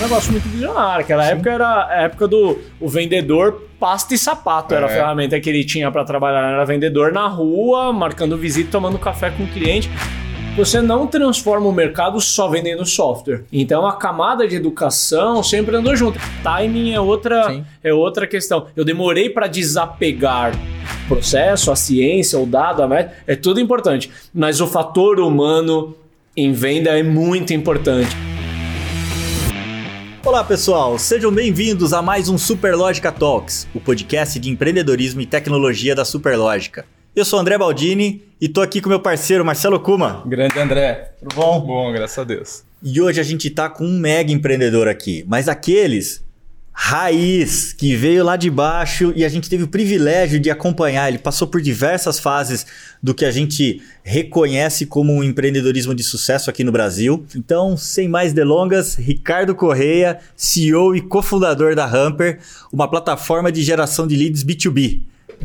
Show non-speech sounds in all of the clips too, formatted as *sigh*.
Um negócio muito visionário. Aquela Sim. época era a época do o vendedor pasta e sapato. É. Era a é. ferramenta que ele tinha para trabalhar. Era vendedor na rua, marcando visita, tomando café com o cliente você não transforma o mercado só vendendo software. Então a camada de educação sempre andou junto. Timing é outra, é outra questão. Eu demorei para desapegar o processo, a ciência, o dado, a média, é tudo importante. Mas o fator humano em venda é muito importante. Olá pessoal, sejam bem-vindos a mais um Superlógica Talks, o podcast de empreendedorismo e tecnologia da Superlógica. Eu sou André Baldini e tô aqui com meu parceiro Marcelo Kuma. Grande André. Tudo bom? Bom, graças a Deus. E hoje a gente tá com um mega empreendedor aqui, mas aqueles raiz que veio lá de baixo e a gente teve o privilégio de acompanhar. Ele passou por diversas fases do que a gente reconhece como um empreendedorismo de sucesso aqui no Brasil. Então, sem mais delongas, Ricardo Correia, CEO e cofundador da Hamper, uma plataforma de geração de leads B2B.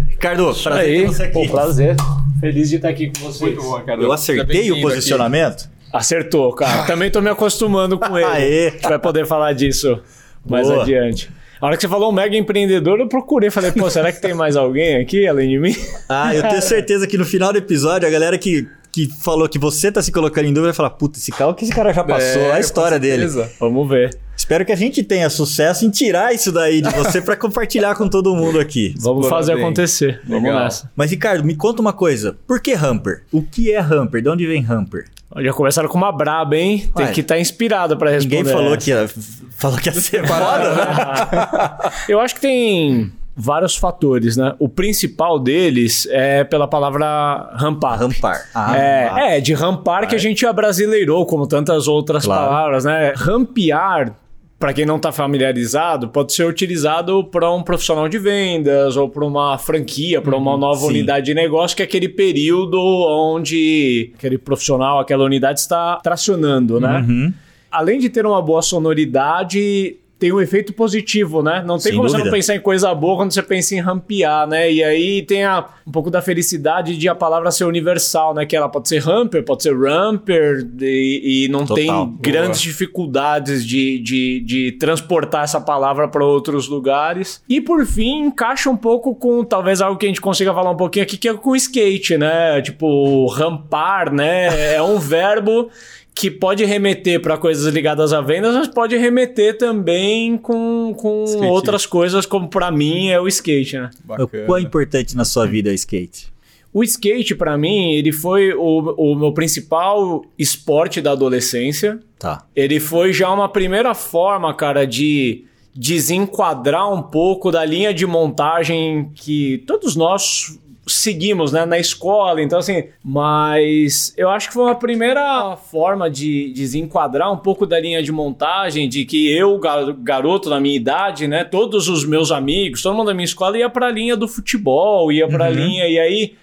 Ricardo, Isso prazer aí. ter você aqui. Pô, prazer. Feliz de estar aqui com vocês. Muito bom, Ricardo. Eu acertei o posicionamento? Aqui. Acertou, cara. Também tô me acostumando com *laughs* ele. Aê. A gente vai poder falar disso mais Boa. adiante. A hora que você falou um mega empreendedor, eu procurei. Falei, pô, será que tem mais alguém aqui além de mim? Ah, eu tenho certeza que no final do episódio, a galera que, que falou que você tá se colocando em dúvida vai falar, puta, esse carro que esse cara já passou, é, a história dele. Vamos ver. Espero que a gente tenha sucesso em tirar isso daí de você para compartilhar com todo mundo aqui. *laughs* Vamos fazer bem. acontecer. Legal. Vamos nessa. Mas, Ricardo, me conta uma coisa. Por que Hamper? O que é Hamper? De onde vem Hamper? Já começaram com uma braba, hein? Tem Ué, que estar tá inspirado para responder. Ninguém falou que ia, falou que ia ser foda, né? *laughs* Eu acho que tem vários fatores, né? O principal deles é pela palavra rampar. Rampar. Ah, é, é, de rampar que a gente abrasileirou, como tantas outras claro. palavras, né? Rampear para quem não está familiarizado, pode ser utilizado para um profissional de vendas ou para uma franquia, para uma uhum, nova sim. unidade de negócio, que é aquele período onde aquele profissional, aquela unidade está tracionando, né? Uhum. Além de ter uma boa sonoridade, tem um efeito positivo, né? Não tem Sem como dúvida. você não pensar em coisa boa quando você pensa em rampear, né? E aí tem a, um pouco da felicidade de a palavra ser universal, né? Que ela pode ser ramper, pode ser ramper, e, e não Total. tem boa. grandes dificuldades de, de, de transportar essa palavra para outros lugares. E por fim, encaixa um pouco com talvez algo que a gente consiga falar um pouquinho aqui, que é com skate, né? Tipo, rampar, né? É um verbo que pode remeter para coisas ligadas a vendas, mas pode remeter também com, com outras coisas, como para mim é o skate, né? Bacana. O quão importante na sua vida é o skate? O skate, para mim, ele foi o, o meu principal esporte da adolescência. Tá. Ele foi já uma primeira forma, cara, de desenquadrar um pouco da linha de montagem que todos nós seguimos né, na escola, então assim, mas eu acho que foi uma primeira forma de desenquadrar um pouco da linha de montagem, de que eu, garoto na minha idade, né, todos os meus amigos, todo mundo da minha escola ia para a linha do futebol, ia para a uhum. linha, e aí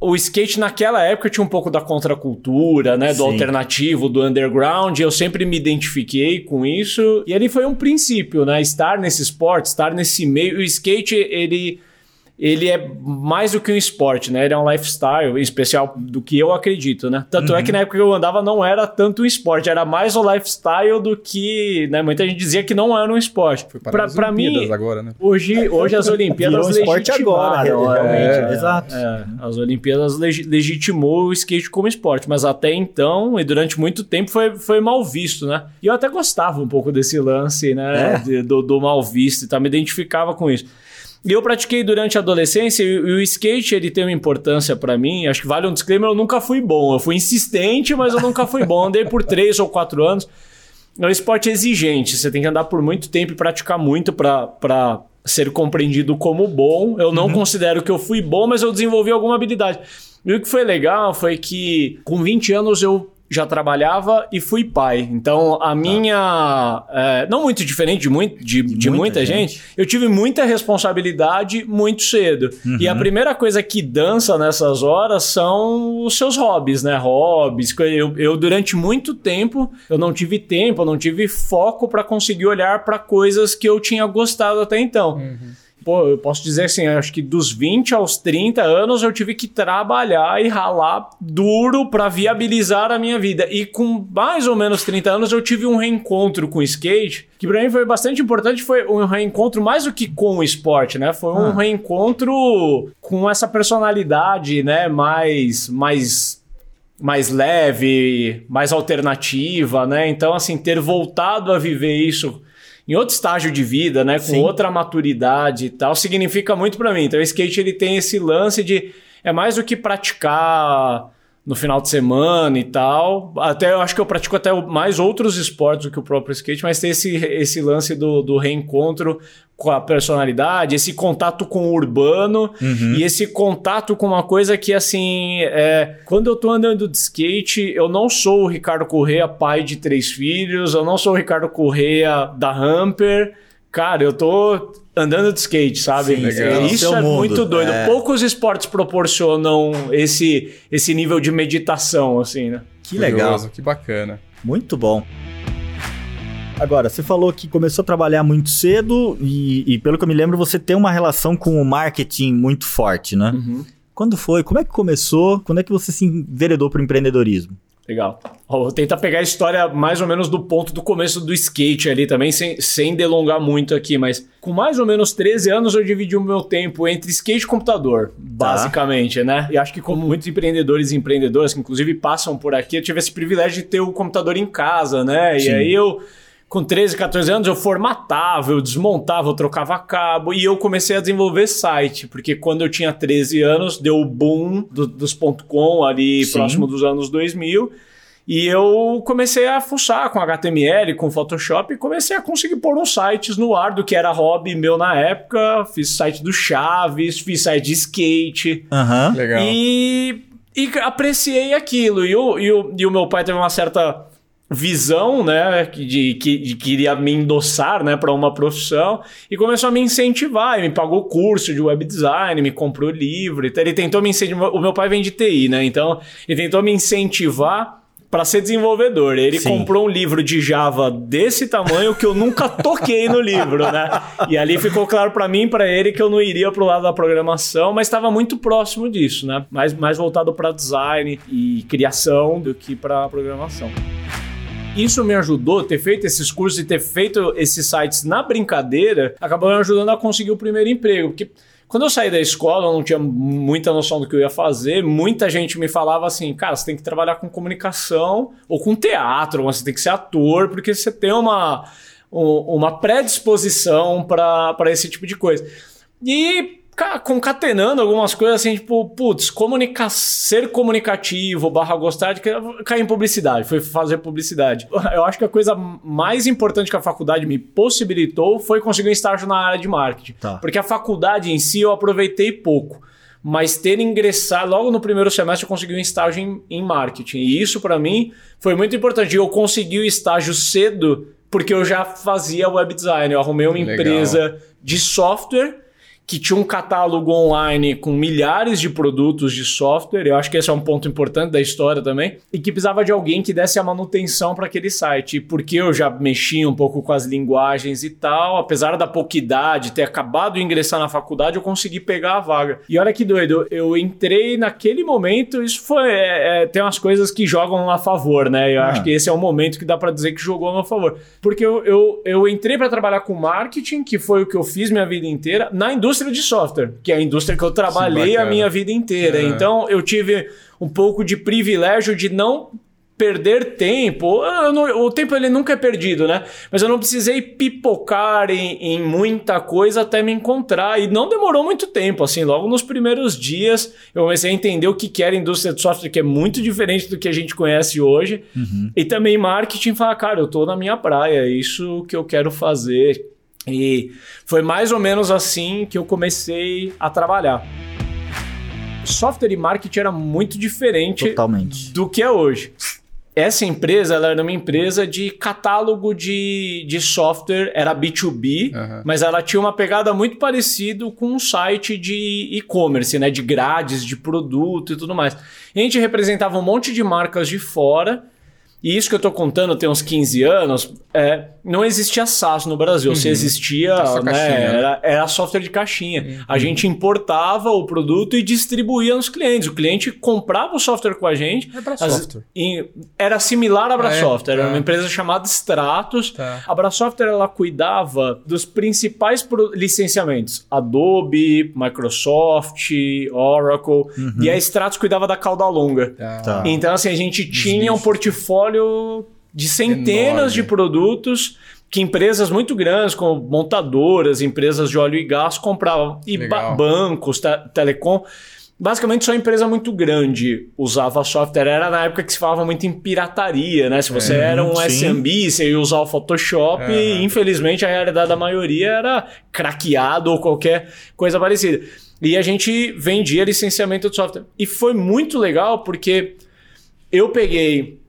o skate naquela época tinha um pouco da contracultura, né, do Sim. alternativo, do underground, eu sempre me identifiquei com isso, e ali foi um princípio, né, estar nesse esporte, estar nesse meio, o skate, ele ele é mais do que um esporte, né? Ele é um lifestyle, em especial do que eu acredito, né? Tanto uhum. é que uhum. na época que eu andava não era tanto um esporte, era mais um lifestyle do que, né? Muita gente dizia que não era um esporte. Foi para, para as mim, agora, né? Hoje, hoje as *laughs* Olimpíadas um esporte agora, realmente. É, é, exato. É, as Olimpíadas leg legitimou o skate como esporte, mas até então e durante muito tempo foi, foi mal visto, né? E eu até gostava um pouco desse lance, né? É. De, do, do mal visto e tal, me identificava com isso. E eu pratiquei durante a adolescência e o skate ele tem uma importância para mim. Acho que vale um disclaimer, eu nunca fui bom. Eu fui insistente, mas eu nunca fui bom. Andei por três ou quatro anos. É um esporte exigente. Você tem que andar por muito tempo e praticar muito para ser compreendido como bom. Eu não uhum. considero que eu fui bom, mas eu desenvolvi alguma habilidade. E o que foi legal foi que com 20 anos eu já trabalhava e fui pai. Então, a minha. É, não muito diferente de, muito, de, de, de muita, muita gente. gente. eu tive muita responsabilidade muito cedo. Uhum. E a primeira coisa que dança nessas horas são os seus hobbies, né? Hobbies. Eu, eu durante muito tempo, eu não tive tempo, eu não tive foco para conseguir olhar para coisas que eu tinha gostado até então. Uhum. Pô, eu posso dizer assim, acho que dos 20 aos 30 anos eu tive que trabalhar e ralar duro para viabilizar a minha vida. E com mais ou menos 30 anos eu tive um reencontro com o skate, que para mim foi bastante importante, foi um reencontro mais do que com o esporte, né? Foi um ah. reencontro com essa personalidade, né, mais mais mais leve, mais alternativa, né? Então, assim, ter voltado a viver isso em outro estágio de vida, né? Com Sim. outra maturidade e tal, significa muito para mim. Então, o skate ele tem esse lance de é mais do que praticar no final de semana e tal. Até eu acho que eu pratico até mais outros esportes do que o próprio skate, mas tem esse, esse lance do, do reencontro com a personalidade, esse contato com o urbano uhum. e esse contato com uma coisa que, assim, é, quando eu tô andando de skate, eu não sou o Ricardo Correia, pai de três filhos, eu não sou o Ricardo Correia da Hamper. Cara, eu tô andando de skate, sabe? Sim, legal. Isso é mundo. muito doido. É. Poucos esportes proporcionam esse, esse nível de meditação, assim, né? Que legal. Curioso, que bacana. Muito bom. Agora, você falou que começou a trabalhar muito cedo e, e, pelo que eu me lembro, você tem uma relação com o marketing muito forte, né? Uhum. Quando foi? Como é que começou? Quando é que você se enveredou para o empreendedorismo? Legal. vou tentar pegar a história mais ou menos do ponto do começo do skate ali também, sem, sem delongar muito aqui, mas com mais ou menos 13 anos eu dividi o meu tempo entre skate e computador, basicamente, tá. né? E acho que como muitos empreendedores e empreendedoras que inclusive passam por aqui, eu tive esse privilégio de ter o computador em casa, né? Sim. E aí eu com 13, 14 anos, eu formatava, eu desmontava, eu trocava cabo e eu comecei a desenvolver site, porque quando eu tinha 13 anos, deu o boom do, dos .com ali Sim. próximo dos anos 2000. E eu comecei a fuçar com HTML, com Photoshop e comecei a conseguir pôr uns sites no ar do que era hobby meu na época. Fiz site do Chaves, fiz site de skate. Uhum. Legal. E, e apreciei aquilo. E o, e, o, e o meu pai teve uma certa visão, né, de que de, queria me endossar, né, para uma profissão e começou a me incentivar, e me pagou curso de web design, me comprou livro, então ele tentou me incentivar, o meu pai vem de TI, né? Então, ele tentou me incentivar para ser desenvolvedor. Ele Sim. comprou um livro de Java desse tamanho que eu nunca toquei no livro, né? E ali ficou claro para mim para ele que eu não iria pro lado da programação, mas estava muito próximo disso, né? Mais, mais voltado para design e criação do que para programação isso me ajudou, ter feito esses cursos e ter feito esses sites na brincadeira, acabou me ajudando a conseguir o primeiro emprego. Porque quando eu saí da escola, eu não tinha muita noção do que eu ia fazer. Muita gente me falava assim, cara, você tem que trabalhar com comunicação ou com teatro, você tem que ser ator, porque você tem uma, uma predisposição para esse tipo de coisa. E concatenando algumas coisas assim, tipo, putz, comunica ser comunicativo barra gostar de cair em publicidade, foi fazer publicidade. *laughs* Eu acho que a coisa mais importante que a faculdade me possibilitou foi conseguir um estágio na área de marketing. Tá. Porque a faculdade em si eu aproveitei pouco. Mas ter ingressado logo no primeiro semestre eu consegui um estágio em, em marketing. E isso para mim foi muito importante. Eu consegui o estágio cedo porque eu já fazia web design. Eu arrumei uma Legal. empresa de software que tinha um catálogo online com milhares de produtos de software, eu acho que esse é um ponto importante da história também, e que precisava de alguém que desse a manutenção para aquele site. E porque eu já mexia um pouco com as linguagens e tal, apesar da pouca idade, ter acabado de ingressar na faculdade, eu consegui pegar a vaga. E olha que doido, eu entrei naquele momento, isso foi. É, é, tem umas coisas que jogam a favor, né? Eu ah. acho que esse é o momento que dá para dizer que jogou a meu favor. Porque eu, eu, eu entrei para trabalhar com marketing, que foi o que eu fiz minha vida inteira, na indústria indústria de software, que é a indústria que eu trabalhei a minha vida inteira. É. Então eu tive um pouco de privilégio de não perder tempo. Não, o tempo ele nunca é perdido, né? Mas eu não precisei pipocar em, em, muita coisa até me encontrar. E não demorou muito tempo, assim. Logo nos primeiros dias eu comecei a entender o que, era a indústria de software, que é muito diferente do que a gente conhece hoje. Uhum. E também marketing, falar, cara, eu tô na minha praia, é isso que eu quero fazer. E foi mais ou menos assim que eu comecei a trabalhar. Software e marketing era muito diferente Totalmente. do que é hoje. Essa empresa ela era uma empresa de catálogo de, de software, era B2B, uhum. mas ela tinha uma pegada muito parecida com um site de e-commerce, né? De grades, de produto e tudo mais. E a gente representava um monte de marcas de fora e isso que eu estou contando tem uns 15 anos, é, não existia SaaS no Brasil. Uhum. Se existia, né, né? era, era, software de caixinha. Uhum. A gente importava o produto e distribuía nos clientes. O cliente comprava o software com a gente. É as, era similar à Abrasoft. Ah, é? Era uma tá. empresa chamada Stratos. Tá. A Abrasoft ela cuidava dos principais licenciamentos. Adobe, Microsoft, Oracle. Uhum. E a Stratos cuidava da cauda longa. Tá. Então, assim, a gente tinha um portfólio de centenas Enorme. de produtos que empresas muito grandes, como montadoras, empresas de óleo e gás, compravam. E ba bancos, te telecom. Basicamente, só empresa muito grande usava software. Era na época que se falava muito em pirataria, né? Se você é, era um sim. SMB, você ia usar o Photoshop, é. e infelizmente a realidade da maioria era craqueado ou qualquer coisa parecida. E a gente vendia licenciamento de software. E foi muito legal porque eu peguei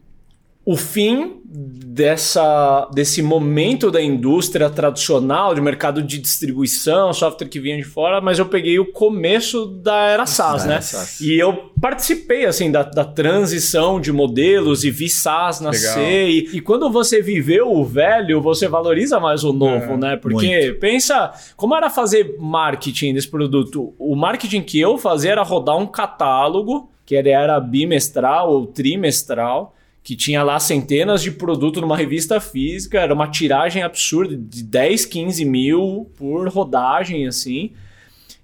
o fim dessa, desse momento da indústria tradicional, de mercado de distribuição, software que vinha de fora, mas eu peguei o começo da era SaaS, né? SaaS. E eu participei, assim, da, da transição de modelos e vi SaaS nascer. E, e, quando você viveu o velho, você valoriza mais o novo, é, né? Porque muito. pensa, como era fazer marketing desse produto? O marketing que eu fazia era rodar um catálogo, que era bimestral ou trimestral, que tinha lá centenas de produtos numa revista física, era uma tiragem absurda de 10, 15 mil por rodagem, assim.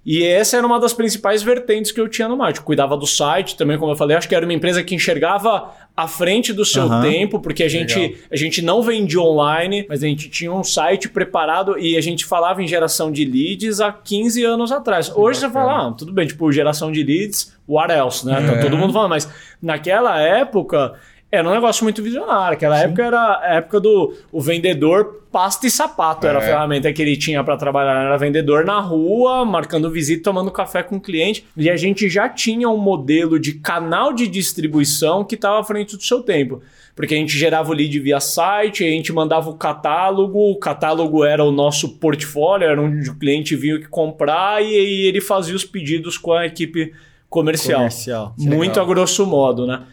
E essa era uma das principais vertentes que eu tinha no marketing. Cuidava do site também, como eu falei, acho que era uma empresa que enxergava à frente do seu uhum. tempo, porque a gente, a gente não vendia online, mas a gente tinha um site preparado e a gente falava em geração de leads há 15 anos atrás. Hoje você fala, ah, tudo bem, tipo, geração de leads, what else, né? Tá é. Tá todo mundo falando, mas naquela época era um negócio muito visionário. Aquela Sim. época era a época do o vendedor pasta e sapato. Era a é. ferramenta que ele tinha para trabalhar. Era vendedor na rua, marcando visita, tomando café com o cliente. E a gente já tinha um modelo de canal de distribuição que estava à frente do seu tempo. Porque a gente gerava o lead via site, a gente mandava o catálogo, o catálogo era o nosso portfólio, era onde o cliente vinha que comprar e, e ele fazia os pedidos com a equipe comercial. comercial. Muito Legal. a grosso modo, né?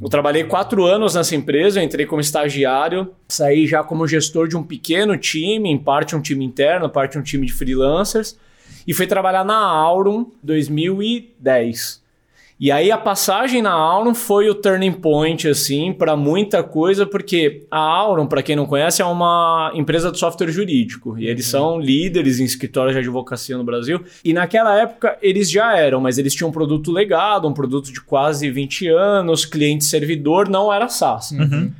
Eu trabalhei quatro anos nessa empresa, entrei como estagiário, saí já como gestor de um pequeno time, em parte um time interno, parte um time de freelancers, e fui trabalhar na Aurum 2010. E aí a passagem na Aurum foi o turning point assim para muita coisa, porque a Aurum, para quem não conhece, é uma empresa de software jurídico e eles são líderes em escritórios de advocacia no Brasil. E naquela época eles já eram, mas eles tinham um produto legado, um produto de quase 20 anos, cliente servidor, não era SaaS. Uhum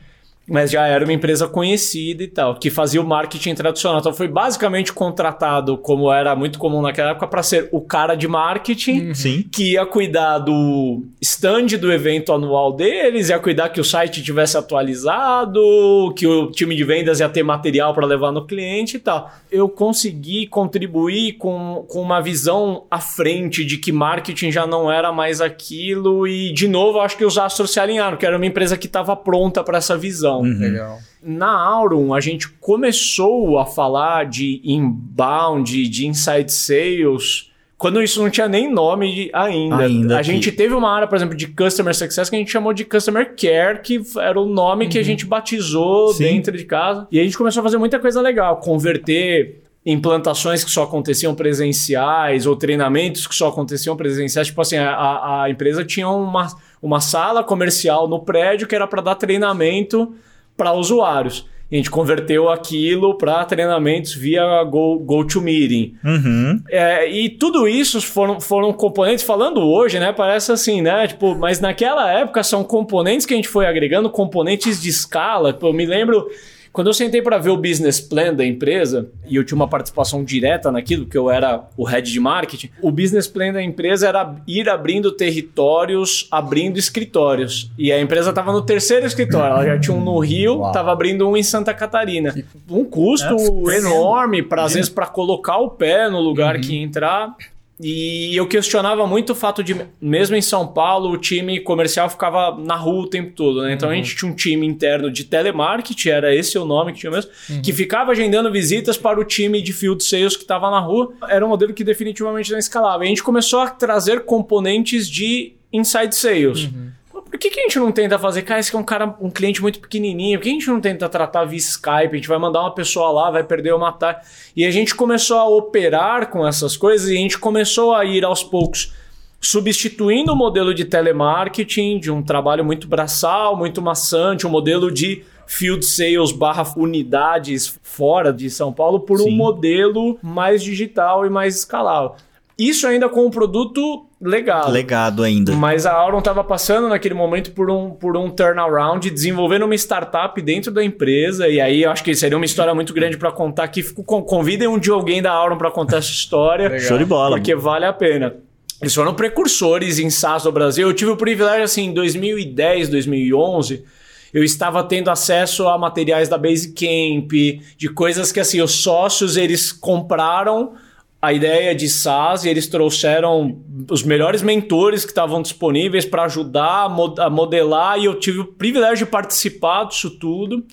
mas já era uma empresa conhecida e tal, que fazia o marketing tradicional. Então foi basicamente contratado, como era muito comum naquela época, para ser o cara de marketing, uhum. que ia cuidar do stand do evento anual deles, ia cuidar que o site tivesse atualizado, que o time de vendas ia ter material para levar no cliente e tal. Eu consegui contribuir com, com uma visão à frente de que marketing já não era mais aquilo e, de novo, acho que os astros se alinharam, que era uma empresa que estava pronta para essa visão. Uhum. Legal. Na Aurum, a gente começou a falar de inbound, de inside sales, quando isso não tinha nem nome ainda. ainda a que... gente teve uma área, por exemplo, de Customer Success que a gente chamou de Customer Care, que era o nome uhum. que a uhum. gente batizou Sim. dentro de casa. E a gente começou a fazer muita coisa legal, converter implantações que só aconteciam presenciais ou treinamentos que só aconteciam presenciais. Tipo assim, a, a empresa tinha uma, uma sala comercial no prédio que era para dar treinamento para usuários. E a gente converteu aquilo para treinamentos via Go, GoToMeeting. Uhum. É, e tudo isso foram, foram componentes, falando hoje, né? Parece assim, né? Tipo, mas naquela época são componentes que a gente foi agregando, componentes de escala. Tipo, eu me lembro quando eu sentei para ver o business plan da empresa, e eu tinha uma participação direta naquilo, que eu era o head de marketing, o business plan da empresa era ir abrindo territórios, abrindo escritórios. E a empresa estava no terceiro escritório, ela já tinha um no Rio, estava abrindo um em Santa Catarina. Um custo é, enorme, para às vezes, para colocar o pé no lugar uhum. que ia entrar. E eu questionava muito o fato de, mesmo em São Paulo, o time comercial ficava na rua o tempo todo, né? Então uhum. a gente tinha um time interno de telemarketing, era esse o nome que tinha mesmo, uhum. que ficava agendando visitas para o time de field sales que estava na rua. Era um modelo que definitivamente não escalava. E a gente começou a trazer componentes de inside sales. Uhum. Por que, que a gente não tenta fazer, cara, esse é um cara, um cliente muito pequenininho, por que a gente não tenta tratar via Skype? A gente vai mandar uma pessoa lá, vai perder ou matar. E a gente começou a operar com essas coisas e a gente começou a ir aos poucos substituindo o modelo de telemarketing, de um trabalho muito braçal, muito maçante, um modelo de field sales barra unidades fora de São Paulo, por Sim. um modelo mais digital e mais escalável. Isso ainda com um produto legado. Legado ainda. Mas a Auron estava passando naquele momento por um, por um turnaround, desenvolvendo uma startup dentro da empresa. E aí eu acho que seria uma história muito grande para contar aqui. Convidem um dia alguém da Auron para contar essa história. Legal. Show de bola. Porque vale a pena. Eles foram precursores em SaaS no Brasil. Eu tive o privilégio, assim, em 2010, 2011 eu estava tendo acesso a materiais da Basecamp, de coisas que assim os sócios eles compraram a ideia de SaaS e eles trouxeram os melhores mentores que estavam disponíveis para ajudar a modelar e eu tive o privilégio de participar disso tudo.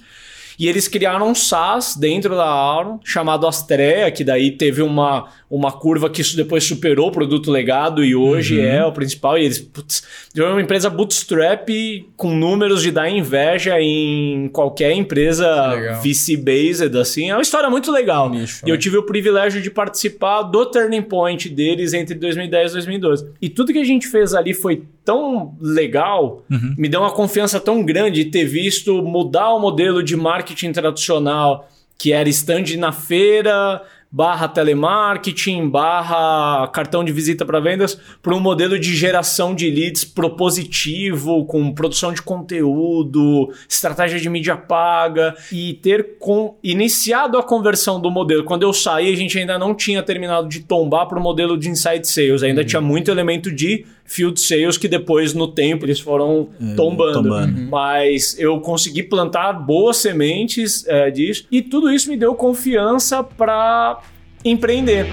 E eles criaram um SaaS dentro da Auron chamado Astrea, que daí teve uma, uma curva que isso depois superou o produto legado e hoje uhum. é o principal. E eles, putz, uma empresa bootstrap com números de dar inveja em qualquer empresa VC-based, assim. É uma história muito legal. E eu né? tive o privilégio de participar do turning point deles entre 2010 e 2012. E tudo que a gente fez ali foi tão legal, uhum. me deu uma confiança tão grande de ter visto mudar o modelo de marketing tradicional que era stand na feira, barra telemarketing, barra cartão de visita para vendas, para um modelo de geração de leads propositivo, com produção de conteúdo, estratégia de mídia paga e ter com, iniciado a conversão do modelo. Quando eu saí, a gente ainda não tinha terminado de tombar para o modelo de inside sales, ainda uhum. tinha muito elemento de field sales que depois no tempo eles foram é, tombando. tombando. Uhum. Mas eu consegui plantar boas sementes é, disso e tudo isso me deu confiança para empreender.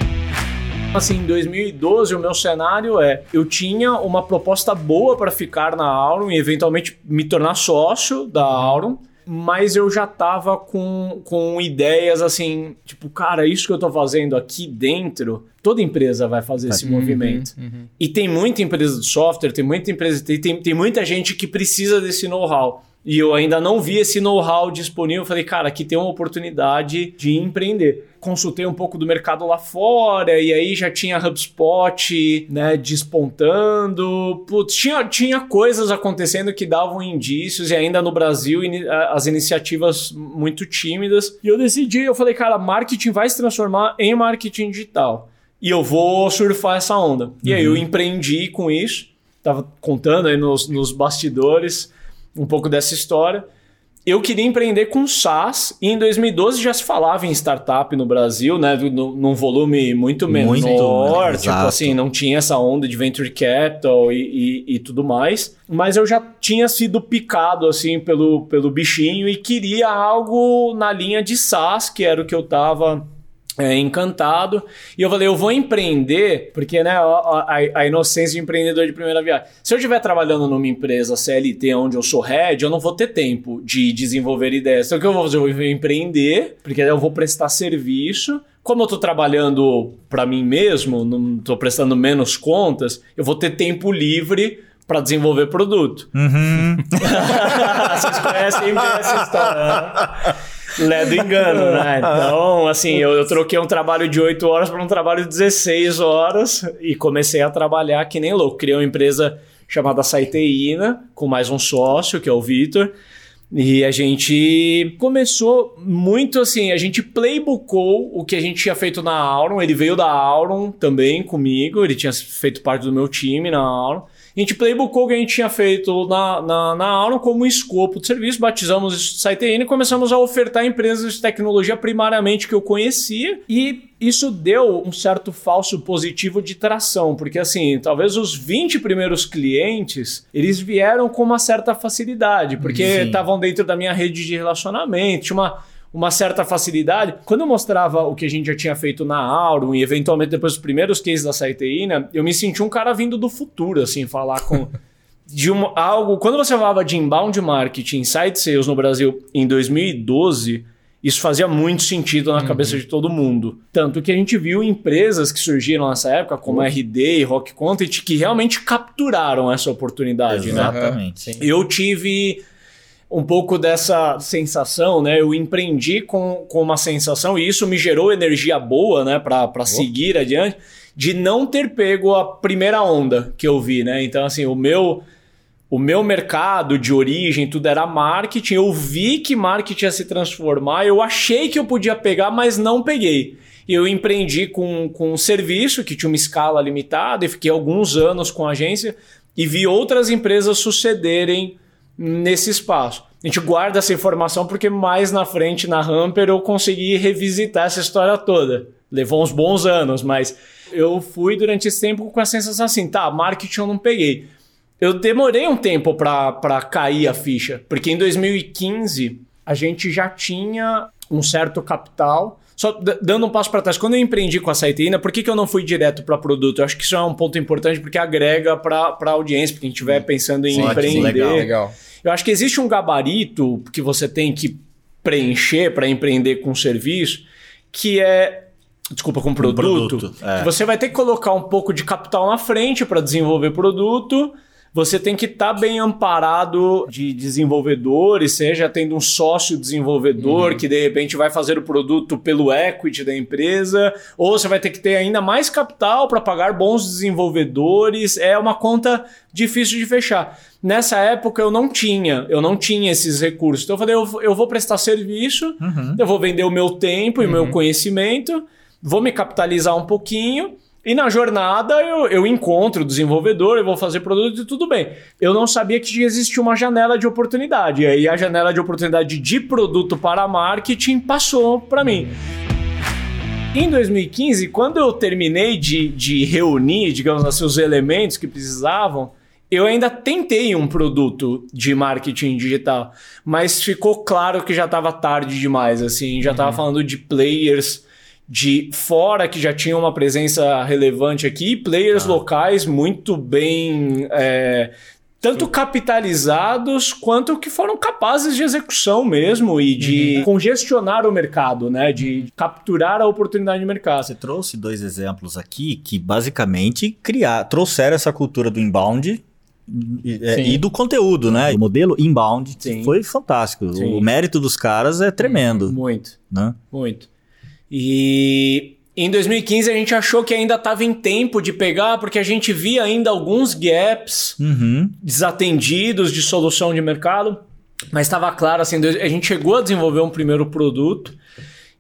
Assim, em 2012, o meu cenário é: eu tinha uma proposta boa para ficar na Auron e eventualmente me tornar sócio da Auron mas eu já tava com, com ideias assim, tipo, cara, isso que eu tô fazendo aqui dentro, toda empresa vai fazer esse uhum, movimento. Uhum. E tem muita empresa de software, tem muita empresa, tem, tem, tem muita gente que precisa desse know-how e eu ainda não vi esse know-how disponível. Falei, cara, aqui tem uma oportunidade de empreender. Consultei um pouco do mercado lá fora e aí já tinha HubSpot, né, despontando. Putz, tinha, tinha coisas acontecendo que davam indícios e ainda no Brasil as iniciativas muito tímidas. E eu decidi, eu falei, cara, marketing vai se transformar em marketing digital. E eu vou surfar essa onda. Uhum. E aí eu uhum. empreendi com isso. Tava contando aí nos, nos bastidores um pouco dessa história. Eu queria empreender com SaaS e em 2012 já se falava em startup no Brasil, né? Num volume muito menor, muito, tipo exato. assim, não tinha essa onda de venture capital e, e, e, tudo mais. Mas eu já tinha sido picado assim pelo, pelo bichinho e queria algo na linha de SaaS, que era o que eu tava é, encantado. E eu falei, eu vou empreender, porque né, a, a, a, inocência de empreendedor de primeira viagem. Se eu estiver trabalhando numa empresa CLT onde eu sou head, eu não vou ter tempo de desenvolver ideias. Então o que eu vou fazer? Eu vou empreender, porque eu vou prestar serviço. Como eu estou trabalhando para mim mesmo, não estou prestando menos contas, eu vou ter tempo livre para desenvolver produto. Uhum. *laughs* Vocês conhecem essa história. Né? Lé do engano, né? Então, assim, eu, eu troquei um trabalho de 8 horas para um trabalho de 16 horas e comecei a trabalhar que nem louco. Criei uma empresa chamada Saiteína, com mais um sócio, que é o Vitor. E a gente começou muito assim, a gente playbookou o que a gente tinha feito na Auron. Ele veio da Auron também comigo, ele tinha feito parte do meu time na Auron. A gente playbookou o que a gente tinha feito na, na, na aula como escopo de serviço, batizamos isso de SiteN e começamos a ofertar empresas de tecnologia primariamente que eu conhecia e isso deu um certo falso positivo de tração, porque assim, talvez os 20 primeiros clientes, eles vieram com uma certa facilidade, porque estavam dentro da minha rede de relacionamento, tinha uma uma certa facilidade. Quando eu mostrava o que a gente já tinha feito na Aurum e eventualmente depois dos primeiros cases da Saiteína, eu me senti um cara vindo do futuro, assim, falar com. *laughs* de uma, algo. Quando você falava de inbound marketing, site sales no Brasil em 2012, Isso fazia muito sentido na uhum. cabeça de todo mundo. Tanto que a gente viu empresas que surgiram nessa época, como uhum. RD e Rock Content, que realmente capturaram essa oportunidade. Né? Exatamente. Né? Eu tive um pouco dessa sensação, né? Eu empreendi com, com uma sensação, e isso me gerou energia boa, né, para seguir adiante, de não ter pego a primeira onda que eu vi, né? Então, assim, o meu o meu mercado de origem, tudo era marketing. Eu vi que marketing ia se transformar, eu achei que eu podia pegar, mas não peguei. Eu empreendi com, com um serviço que tinha uma escala limitada e fiquei alguns anos com a agência e vi outras empresas sucederem nesse espaço. A gente guarda essa informação porque mais na frente na Hamper eu consegui revisitar essa história toda. Levou uns bons anos, mas eu fui durante esse tempo com a sensação assim, tá, marketing eu não peguei eu demorei um tempo para cair a ficha, porque em 2015 a gente já tinha um certo capital. Só dando um passo para trás, quando eu empreendi com a Saiteína, por que, que eu não fui direto para produto? Eu acho que isso é um ponto importante porque agrega para a audiência, porque a gente estiver pensando em Sim, empreender. Legal, legal. Eu acho que existe um gabarito que você tem que preencher para empreender com serviço, que é desculpa, com produto, um produto é. você vai ter que colocar um pouco de capital na frente para desenvolver produto você tem que estar tá bem amparado de desenvolvedores, seja tendo um sócio desenvolvedor uhum. que de repente vai fazer o produto pelo equity da empresa, ou você vai ter que ter ainda mais capital para pagar bons desenvolvedores. É uma conta difícil de fechar. Nessa época eu não tinha, eu não tinha esses recursos. Então eu falei, eu, eu vou prestar serviço, uhum. eu vou vender o meu tempo e o uhum. meu conhecimento, vou me capitalizar um pouquinho e na jornada eu, eu encontro o desenvolvedor, eu vou fazer produto e tudo bem. Eu não sabia que existia uma janela de oportunidade. E aí a janela de oportunidade de produto para marketing passou para mim. Em 2015, quando eu terminei de, de reunir, digamos assim, os elementos que precisavam, eu ainda tentei um produto de marketing digital, mas ficou claro que já estava tarde demais, assim, já estava uhum. falando de players de fora que já tinham uma presença relevante aqui, players ah. locais muito bem. É, tanto capitalizados quanto que foram capazes de execução mesmo e de uhum. congestionar o mercado, né? De capturar a oportunidade de mercado. Você trouxe dois exemplos aqui que basicamente criar, trouxeram essa cultura do inbound e, é, e, do conteúdo, né? O modelo inbound Sim. foi fantástico. Sim. O mérito dos caras é tremendo. Muito. Né? Muito. E em 2015 a gente achou que ainda estava em tempo de pegar, porque a gente via ainda alguns gaps uhum. desatendidos de solução de mercado. Mas estava claro, assim, a gente chegou a desenvolver um primeiro produto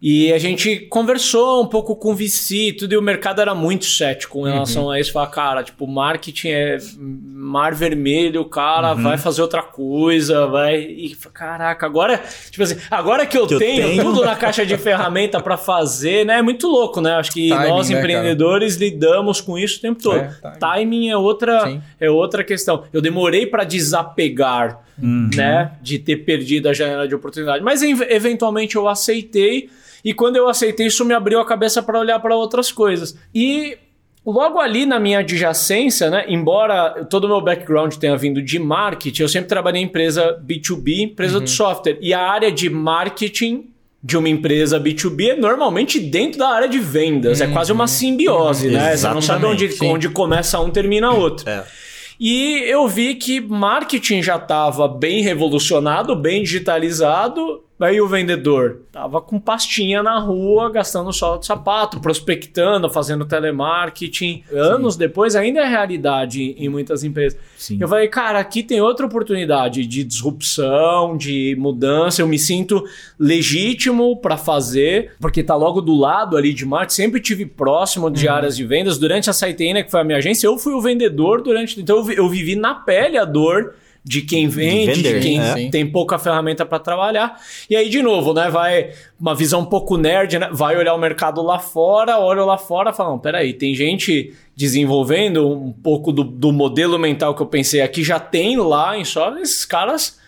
e a gente conversou um pouco com o VC e tudo, e o mercado era muito cético em relação uhum. a isso. Falar, cara, tipo, marketing é mar vermelho, o cara uhum. vai fazer outra coisa, vai. E caraca, agora, tipo assim, agora que eu, que tenho, eu tenho, tudo na caixa de ferramenta para fazer, né? É muito louco, né? Acho que timing, nós, né, empreendedores, lidamos com isso o tempo todo. É, timing. timing é outra, é outra questão. Eu demorei para desapegar. Uhum. Né, de ter perdido a janela de oportunidade. Mas eventualmente eu aceitei e quando eu aceitei isso, me abriu a cabeça para olhar para outras coisas. E logo ali na minha adjacência, né, embora todo o meu background tenha vindo de marketing, eu sempre trabalhei em empresa B2B, empresa uhum. de software. E a área de marketing de uma empresa B2B é normalmente dentro da área de vendas. Uhum. É quase uma simbiose, uhum. né? Você não sabe onde, onde começa um, termina outro. É. E eu vi que marketing já estava bem revolucionado, bem digitalizado, Aí o vendedor tava com pastinha na rua, gastando só de sapato, prospectando, fazendo telemarketing. Sim. Anos depois ainda é realidade em muitas empresas. Sim. Eu falei, cara, aqui tem outra oportunidade de disrupção, de mudança. Eu me sinto legítimo para fazer, porque tá logo do lado ali de marketing. Sempre tive próximo de uhum. áreas de vendas. Durante a Saiteina, que foi a minha agência, eu fui o vendedor durante. Então eu vivi na pele a dor de quem vende, de, vender, de quem né? tem pouca ferramenta para trabalhar. E aí, de novo, né? Vai uma visão um pouco nerd, né? Vai olhar o mercado lá fora, olha lá fora e fala: não, peraí, tem gente desenvolvendo um pouco do, do modelo mental que eu pensei aqui, já tem lá em só esses caras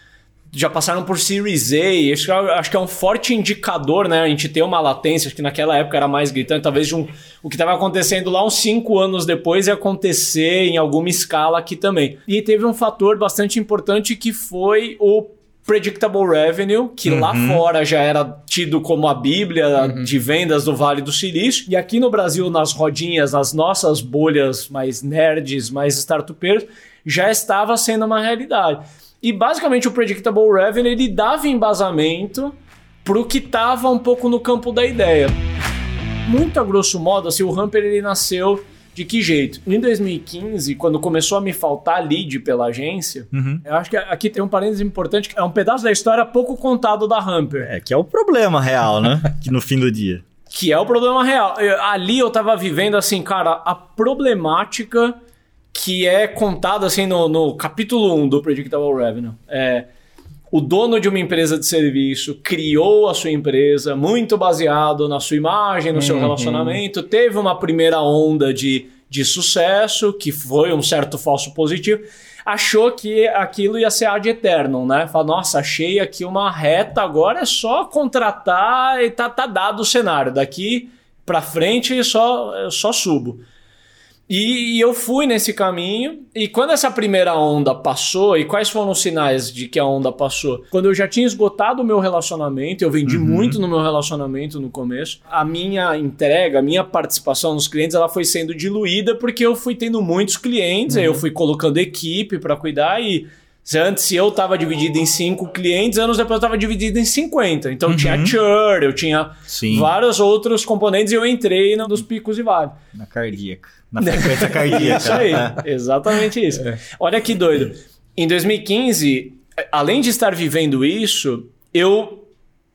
já passaram por Series A, que, é, acho que é um forte indicador, né? A gente tem uma latência, acho que naquela época era mais gritante, talvez de um, o que estava acontecendo lá uns cinco anos depois ia acontecer em alguma escala aqui também. E teve um fator bastante importante que foi o Predictable Revenue, que uhum. lá fora já era tido como a bíblia uhum. de vendas do Vale do Silício. E aqui no Brasil, nas rodinhas, nas nossas bolhas mais nerds, mais startupeiros, já estava sendo uma realidade. E basicamente o Predictable Revenue ele dava embasamento para o que estava um pouco no campo da ideia. Muito a grosso modo, assim, o Hamper ele nasceu de que jeito? Em 2015, quando começou a me faltar lead pela agência, uhum. eu acho que aqui tem um parênteses importante, que é um pedaço da história pouco contado da Hamper. É, que é o problema real, né? *laughs* que no fim do dia. Que é o problema real. Eu, ali eu tava vivendo, assim, cara, a problemática que é contada, assim, no, no capítulo 1 do Predictable Revenue. É o dono de uma empresa de serviço criou a sua empresa muito baseado na sua imagem, no seu uhum. relacionamento, teve uma primeira onda de, de sucesso, que foi um certo falso positivo, achou que aquilo ia ser ad eterno, né? Fala, nossa, achei aqui uma reta, agora é só contratar e tá, tá dado o cenário. Daqui para frente só, só subo. E, e, eu fui nesse caminho. E quando essa primeira onda passou, e quais foram os sinais de que a onda passou? Quando eu já tinha esgotado o meu relacionamento, eu vendi uhum. muito no meu relacionamento no começo. A minha entrega, a minha participação nos clientes, ela foi sendo diluída porque eu fui tendo muitos clientes, uhum. aí eu fui colocando equipe para cuidar e se antes eu estava dividido em cinco clientes, anos depois eu estava dividido em 50. Então uhum. tinha churn, eu tinha Sim. vários outros componentes e eu entrei nos picos e vales. Na cardíaca na *laughs* frequência cardíaca. isso aí, exatamente isso. É. Olha que doido. Em 2015, além de estar vivendo isso, eu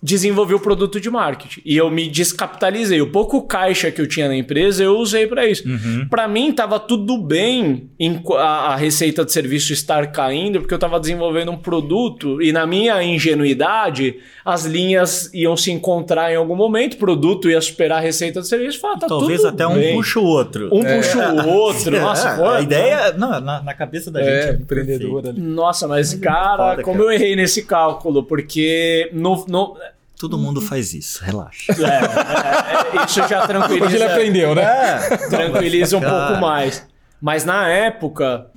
desenvolvi o produto de marketing e eu me descapitalizei. O pouco caixa que eu tinha na empresa eu usei para isso. Uhum. Para mim estava tudo bem em a, a, receita de serviço estar caindo porque eu estava desenvolvendo um produto e na minha ingenuidade as linhas iam se encontrar em algum momento, o produto ia superar a receita de serviço. Fala, tá Talvez até bem. um puxa o outro. Um é. puxa o outro. *laughs* *laughs* Nossa, é, a ideia não, na, na, cabeça da é, gente é empreendedora. Nossa, mas cara, Foda, como cara. eu errei nesse cálculo, porque no, no Todo uhum. mundo faz isso, relaxa. É, é, é, isso já *laughs* tranquiliza. Ele aprendeu, né? É, tranquiliza um pouco mais. Mas na época,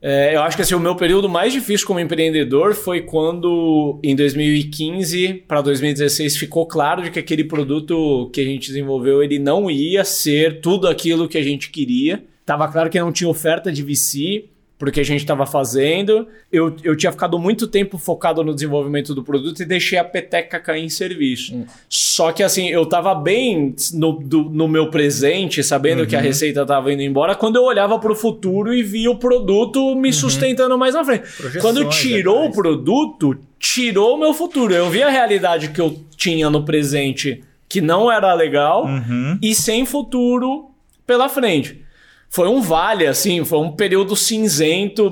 é, eu acho que assim, o meu período mais difícil como empreendedor foi quando, em 2015 para 2016, ficou claro de que aquele produto que a gente desenvolveu ele não ia ser tudo aquilo que a gente queria. Tava claro que não tinha oferta de VC porque a gente estava fazendo. Eu, eu tinha ficado muito tempo focado no desenvolvimento do produto e deixei a peteca cair em serviço. Hum. Só que assim, eu estava bem no, do, no meu presente, sabendo uhum. que a uhum. receita estava indo embora, quando eu olhava para o futuro e via o produto me uhum. sustentando mais na frente. Quando tirou o produto, tirou o meu futuro. Eu vi a realidade que eu tinha no presente que não era legal uhum. e sem futuro pela frente foi um vale, assim, foi um período cinzento,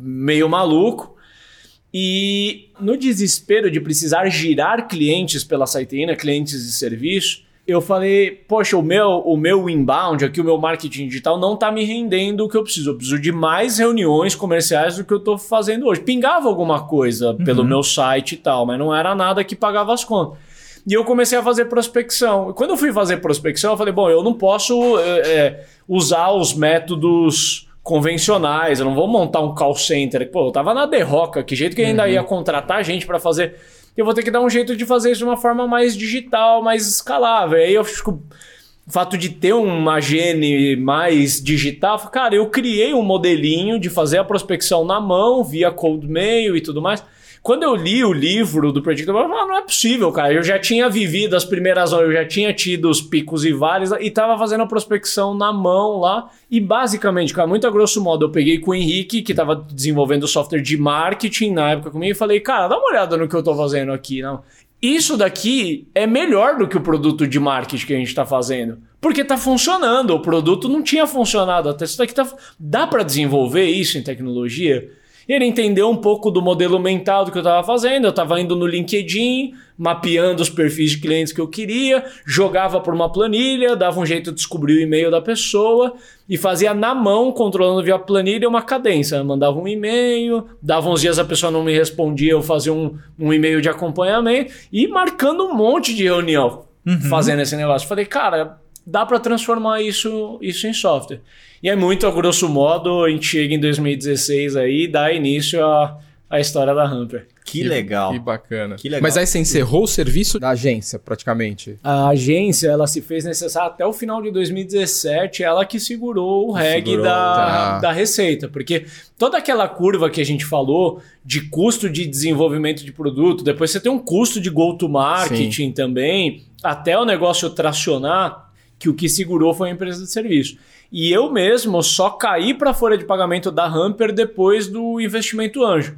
meio maluco. E no desespero de precisar girar clientes pela Saiteína, clientes de serviço, eu falei, poxa, o meu, o meu inbound aqui, o meu marketing digital não está me rendendo o que eu preciso. Eu preciso de mais reuniões comerciais do que eu estou fazendo hoje. Pingava alguma coisa uhum. pelo meu site e tal, mas não era nada que pagava as contas. E eu comecei a fazer prospecção. E quando eu fui fazer prospecção, eu falei, bom, eu não posso é, usar os métodos convencionais, eu não vou montar um call center. Pô, eu tava na derroca, que jeito que eu ainda uhum. ia contratar gente para fazer. Eu vou ter que dar um jeito de fazer isso de uma forma mais digital, mais escalável. Aí eu fico. O fato de ter uma gene mais digital, cara, eu criei um modelinho de fazer a prospecção na mão, via cold mail e tudo mais. Quando eu li o livro do Predictable, eu falei, ah, não é possível, cara. Eu já tinha vivido as primeiras horas, eu já tinha tido os picos e vales e tava fazendo a prospecção na mão lá. E basicamente, cara, muito a grosso modo, eu peguei com o Henrique, que tava desenvolvendo software de marketing na época comigo, e falei, cara, dá uma olhada no que eu tô fazendo aqui. Não. Isso daqui é melhor do que o produto de marketing que a gente está fazendo. Porque está funcionando. O produto não tinha funcionado até. Isso daqui tá... Dá para desenvolver isso em tecnologia? Ele entendeu um pouco do modelo mental do que eu estava fazendo. Eu estava indo no LinkedIn, mapeando os perfis de clientes que eu queria, jogava por uma planilha, dava um jeito de descobrir o e-mail da pessoa e fazia na mão, controlando via planilha, uma cadência. Eu mandava um e-mail, dava uns dias a pessoa não me respondia, eu fazia um, um e-mail de acompanhamento e marcando um monte de reunião uhum. fazendo esse negócio. Falei, cara, dá para transformar isso, isso em software. E é muito a grosso modo, a gente chega em 2016 aí e dá início à, à história da Hamper. Que, que legal. Que bacana. Que legal. Mas aí você encerrou o serviço da agência, praticamente? A agência, ela se fez necessária até o final de 2017, ela que segurou o reg segurou, da, tá. da receita. Porque toda aquela curva que a gente falou de custo de desenvolvimento de produto, depois você tem um custo de go-to-marketing também, até o negócio tracionar, que o que segurou foi a empresa de serviço. E eu mesmo só caí para a folha de pagamento da Hamper depois do investimento anjo.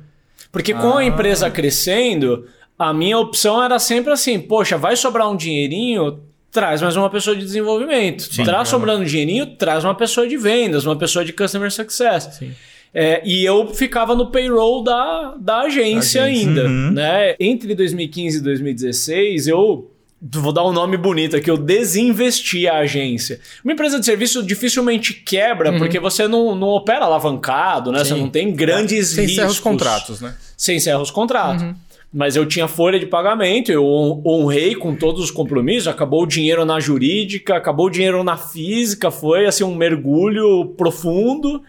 Porque com ah. a empresa crescendo, a minha opção era sempre assim: poxa, vai sobrar um dinheirinho, traz mais uma pessoa de desenvolvimento. Sim, traz sobrando dinheirinho, traz uma pessoa de vendas, uma pessoa de customer success. É, e eu ficava no payroll da, da agência, agência. ainda. Uhum. Né? Entre 2015 e 2016, eu Vou dar um nome bonito aqui, eu desinvesti a agência. Uma empresa de serviço dificilmente quebra uhum. porque você não, não opera alavancado, né? Sim. Você não tem grandes Sem riscos. Sem os contratos, né? Sem encerra os contratos. Uhum. Mas eu tinha folha de pagamento, eu honrei com todos os compromissos, acabou o dinheiro na jurídica, acabou o dinheiro na física, foi assim um mergulho profundo.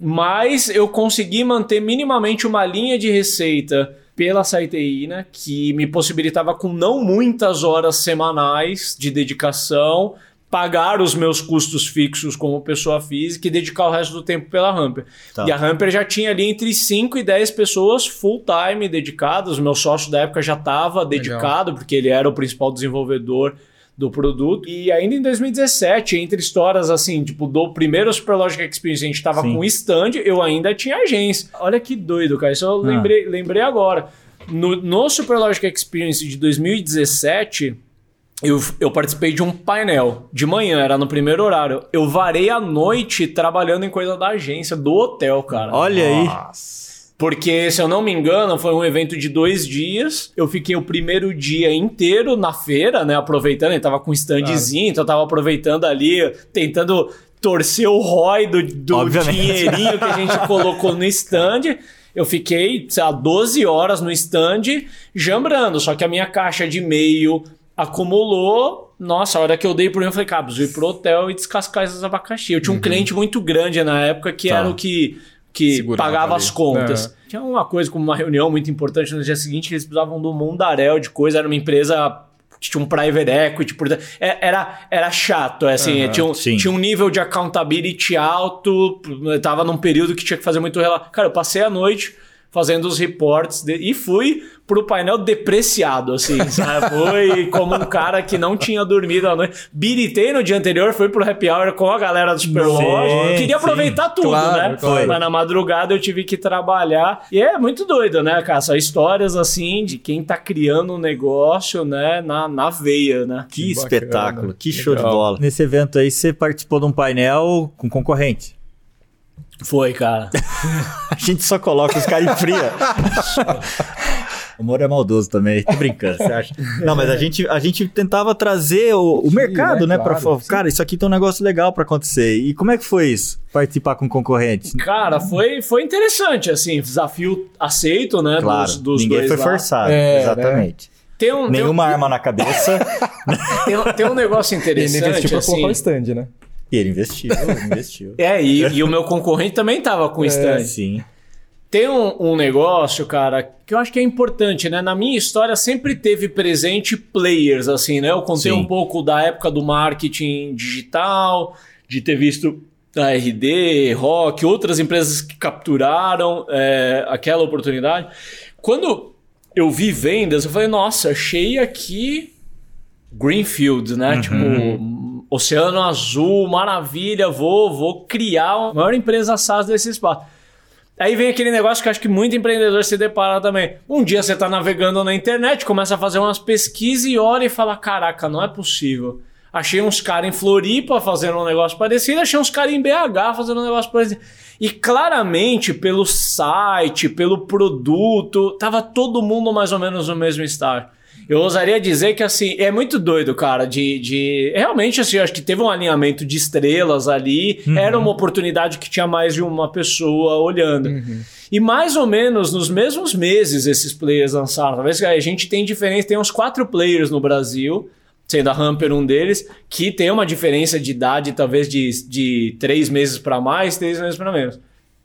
Mas eu consegui manter minimamente uma linha de receita pela Saiteína, que me possibilitava com não muitas horas semanais de dedicação pagar os meus custos fixos como pessoa física e dedicar o resto do tempo pela Hamper. Tá. E a Hamper já tinha ali entre 5 e 10 pessoas full time dedicadas. O meu sócio da época já estava dedicado, porque ele era o principal desenvolvedor do produto. E ainda em 2017, entre histórias assim, tipo, do primeiro Superlogic Experience, a gente tava Sim. com stand, eu ainda tinha agência. Olha que doido, cara. Isso eu ah. lembrei, lembrei agora. No, no Superlogic Experience de 2017, eu, eu participei de um painel de manhã, era no primeiro horário. Eu varei a noite trabalhando em coisa da agência, do hotel, cara. Olha Nossa. aí. Porque, se eu não me engano, foi um evento de dois dias. Eu fiquei o primeiro dia inteiro na feira, né? Aproveitando, ele tava com um standzinho, claro. então eu tava aproveitando ali, tentando torcer o ROI do, do dinheirinho que a gente *laughs* colocou no stand. Eu fiquei, sei lá, 12 horas no stand jambrando. Só que a minha caixa de e-mail acumulou. Nossa, a hora que eu dei pro mim, eu falei, cara, preciso ir pro hotel e descascar esses abacaxi. Eu tinha um uhum. cliente muito grande na época que tá. era o que que Segurava pagava ali. as contas. É. Tinha uma coisa como uma reunião muito importante no dia seguinte, eles precisavam do mundaréu de coisa, era uma empresa tinha um private equity, por... É, era, era chato, é assim, uhum, tinha, um, tinha um nível de accountability alto, tava num período que tinha que fazer muito relato. Cara, eu passei a noite fazendo os reports de... e fui pro painel depreciado, assim, *laughs* sabe? Foi como um cara que não tinha dormido a noite. Biritei no dia anterior, fui pro happy hour com a galera do Superwatch. Queria aproveitar sim, tudo, claro, né? Claro. Mas na madrugada eu tive que trabalhar. E é muito doido, né, cara? São histórias, assim, de quem tá criando um negócio, né, na, na veia, né? Que, que espetáculo, que show Legal. de bola. Nesse evento aí, você participou de um painel com concorrente. Foi, cara. *laughs* a gente só coloca os caras em fria. O humor é maldoso também, tô brincando, você acha? Não, mas a gente, a gente tentava trazer o, o mercado, né? Claro, pra, cara, isso aqui tem um negócio legal para acontecer. E como é que foi isso? Participar com concorrentes? Cara, foi, foi interessante, assim, desafio aceito, né? Claro, dos, dos ninguém foi lá. forçado, é, exatamente. Né? Tem um, Nenhuma tem um... arma na cabeça. *laughs* tem, tem, um negócio interessante. Ele investiu assim, colocar o stand, né? E ele investiu, investiu. *laughs* É, e, e, o meu concorrente também tava com o é, stand. Sim. Tem um, um, negócio, cara, que eu acho que é importante, né? Na minha história sempre teve presente players, assim, né? Eu contei Sim. um pouco da época do marketing digital, de ter visto a RD, Rock, outras empresas que capturaram é, aquela oportunidade. Quando eu vi vendas, eu falei, nossa, achei aqui Greenfield, né? Uhum. Tipo, Oceano Azul, maravilha, vou, vou criar a maior empresa SaaS desse espaço. Aí vem aquele negócio que acho que muito empreendedor se depara também. Um dia você está navegando na internet, começa a fazer umas pesquisas e olha e fala: caraca, não é possível. Achei uns caras em Floripa fazendo um negócio parecido, achei uns caras em BH fazendo um negócio parecido. E claramente, pelo site, pelo produto, tava todo mundo mais ou menos no mesmo estágio. Eu ousaria dizer que, assim, é muito doido, cara, de... de... Realmente, assim, acho que teve um alinhamento de estrelas ali. Uhum. Era uma oportunidade que tinha mais de uma pessoa olhando. Uhum. E mais ou menos nos mesmos meses esses players lançaram. Talvez a gente tem diferença, tem uns quatro players no Brasil sendo a Hamper um deles, que tem uma diferença de idade talvez de, de três meses para mais, três meses para menos.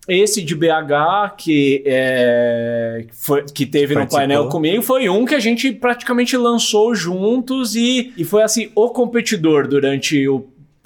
Esse de BH, que, é, foi, que teve Participou. no painel comigo, foi um que a gente praticamente lançou juntos e, e foi assim, o competidor durante o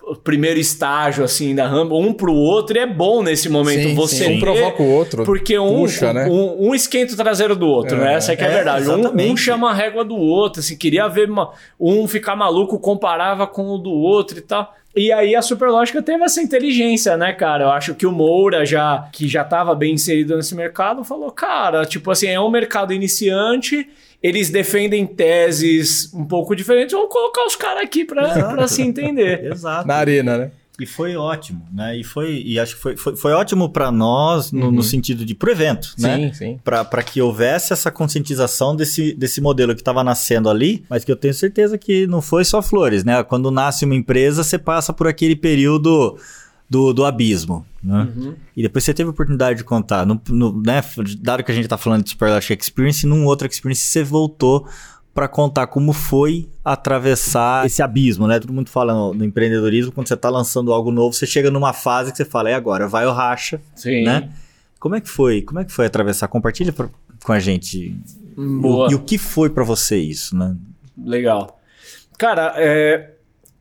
o primeiro estágio assim da Rumble, um pro outro, e é bom nesse momento Sim, você sim. Um provoca o outro. porque um, puxa, né? um, um esquenta o traseiro do outro, É. né? Essa é que é a É, verdade. Um, um chama a régua do outro, assim, queria ver uma- um ficar maluco, comparava com o do outro e tal. E aí a Superlógica teve essa inteligência, né, cara? Eu acho que o Moura, já, que já estava bem inserido nesse mercado, falou, cara, tipo assim, é um mercado iniciante, eles defendem teses um pouco diferentes, vamos colocar os caras aqui pra, pra se entender. *laughs* Exato. Na arena, né? E foi ótimo, né? E foi, e acho que foi, foi, foi ótimo para nós no, no sentido de pro evento, né? Sim, sim. Para que houvesse essa conscientização desse, desse modelo que estava nascendo ali, mas que eu tenho certeza que não foi só flores, né? Quando nasce uma empresa, você passa por aquele período do, do abismo, né? E depois você teve a oportunidade de contar, no, no- né? Dado que a gente está falando de Superlash Experience, num outro Experience você voltou para contar como foi atravessar esse abismo, né? Todo mundo fala no, no empreendedorismo, quando você está lançando algo novo, você chega numa fase que você fala, é agora, vai o racha, Sim. né? Como é que foi? Como é que foi atravessar? Compartilha pra- com a gente. o- Boa. e o que foi pra você isso, né? Legal. Cara, é,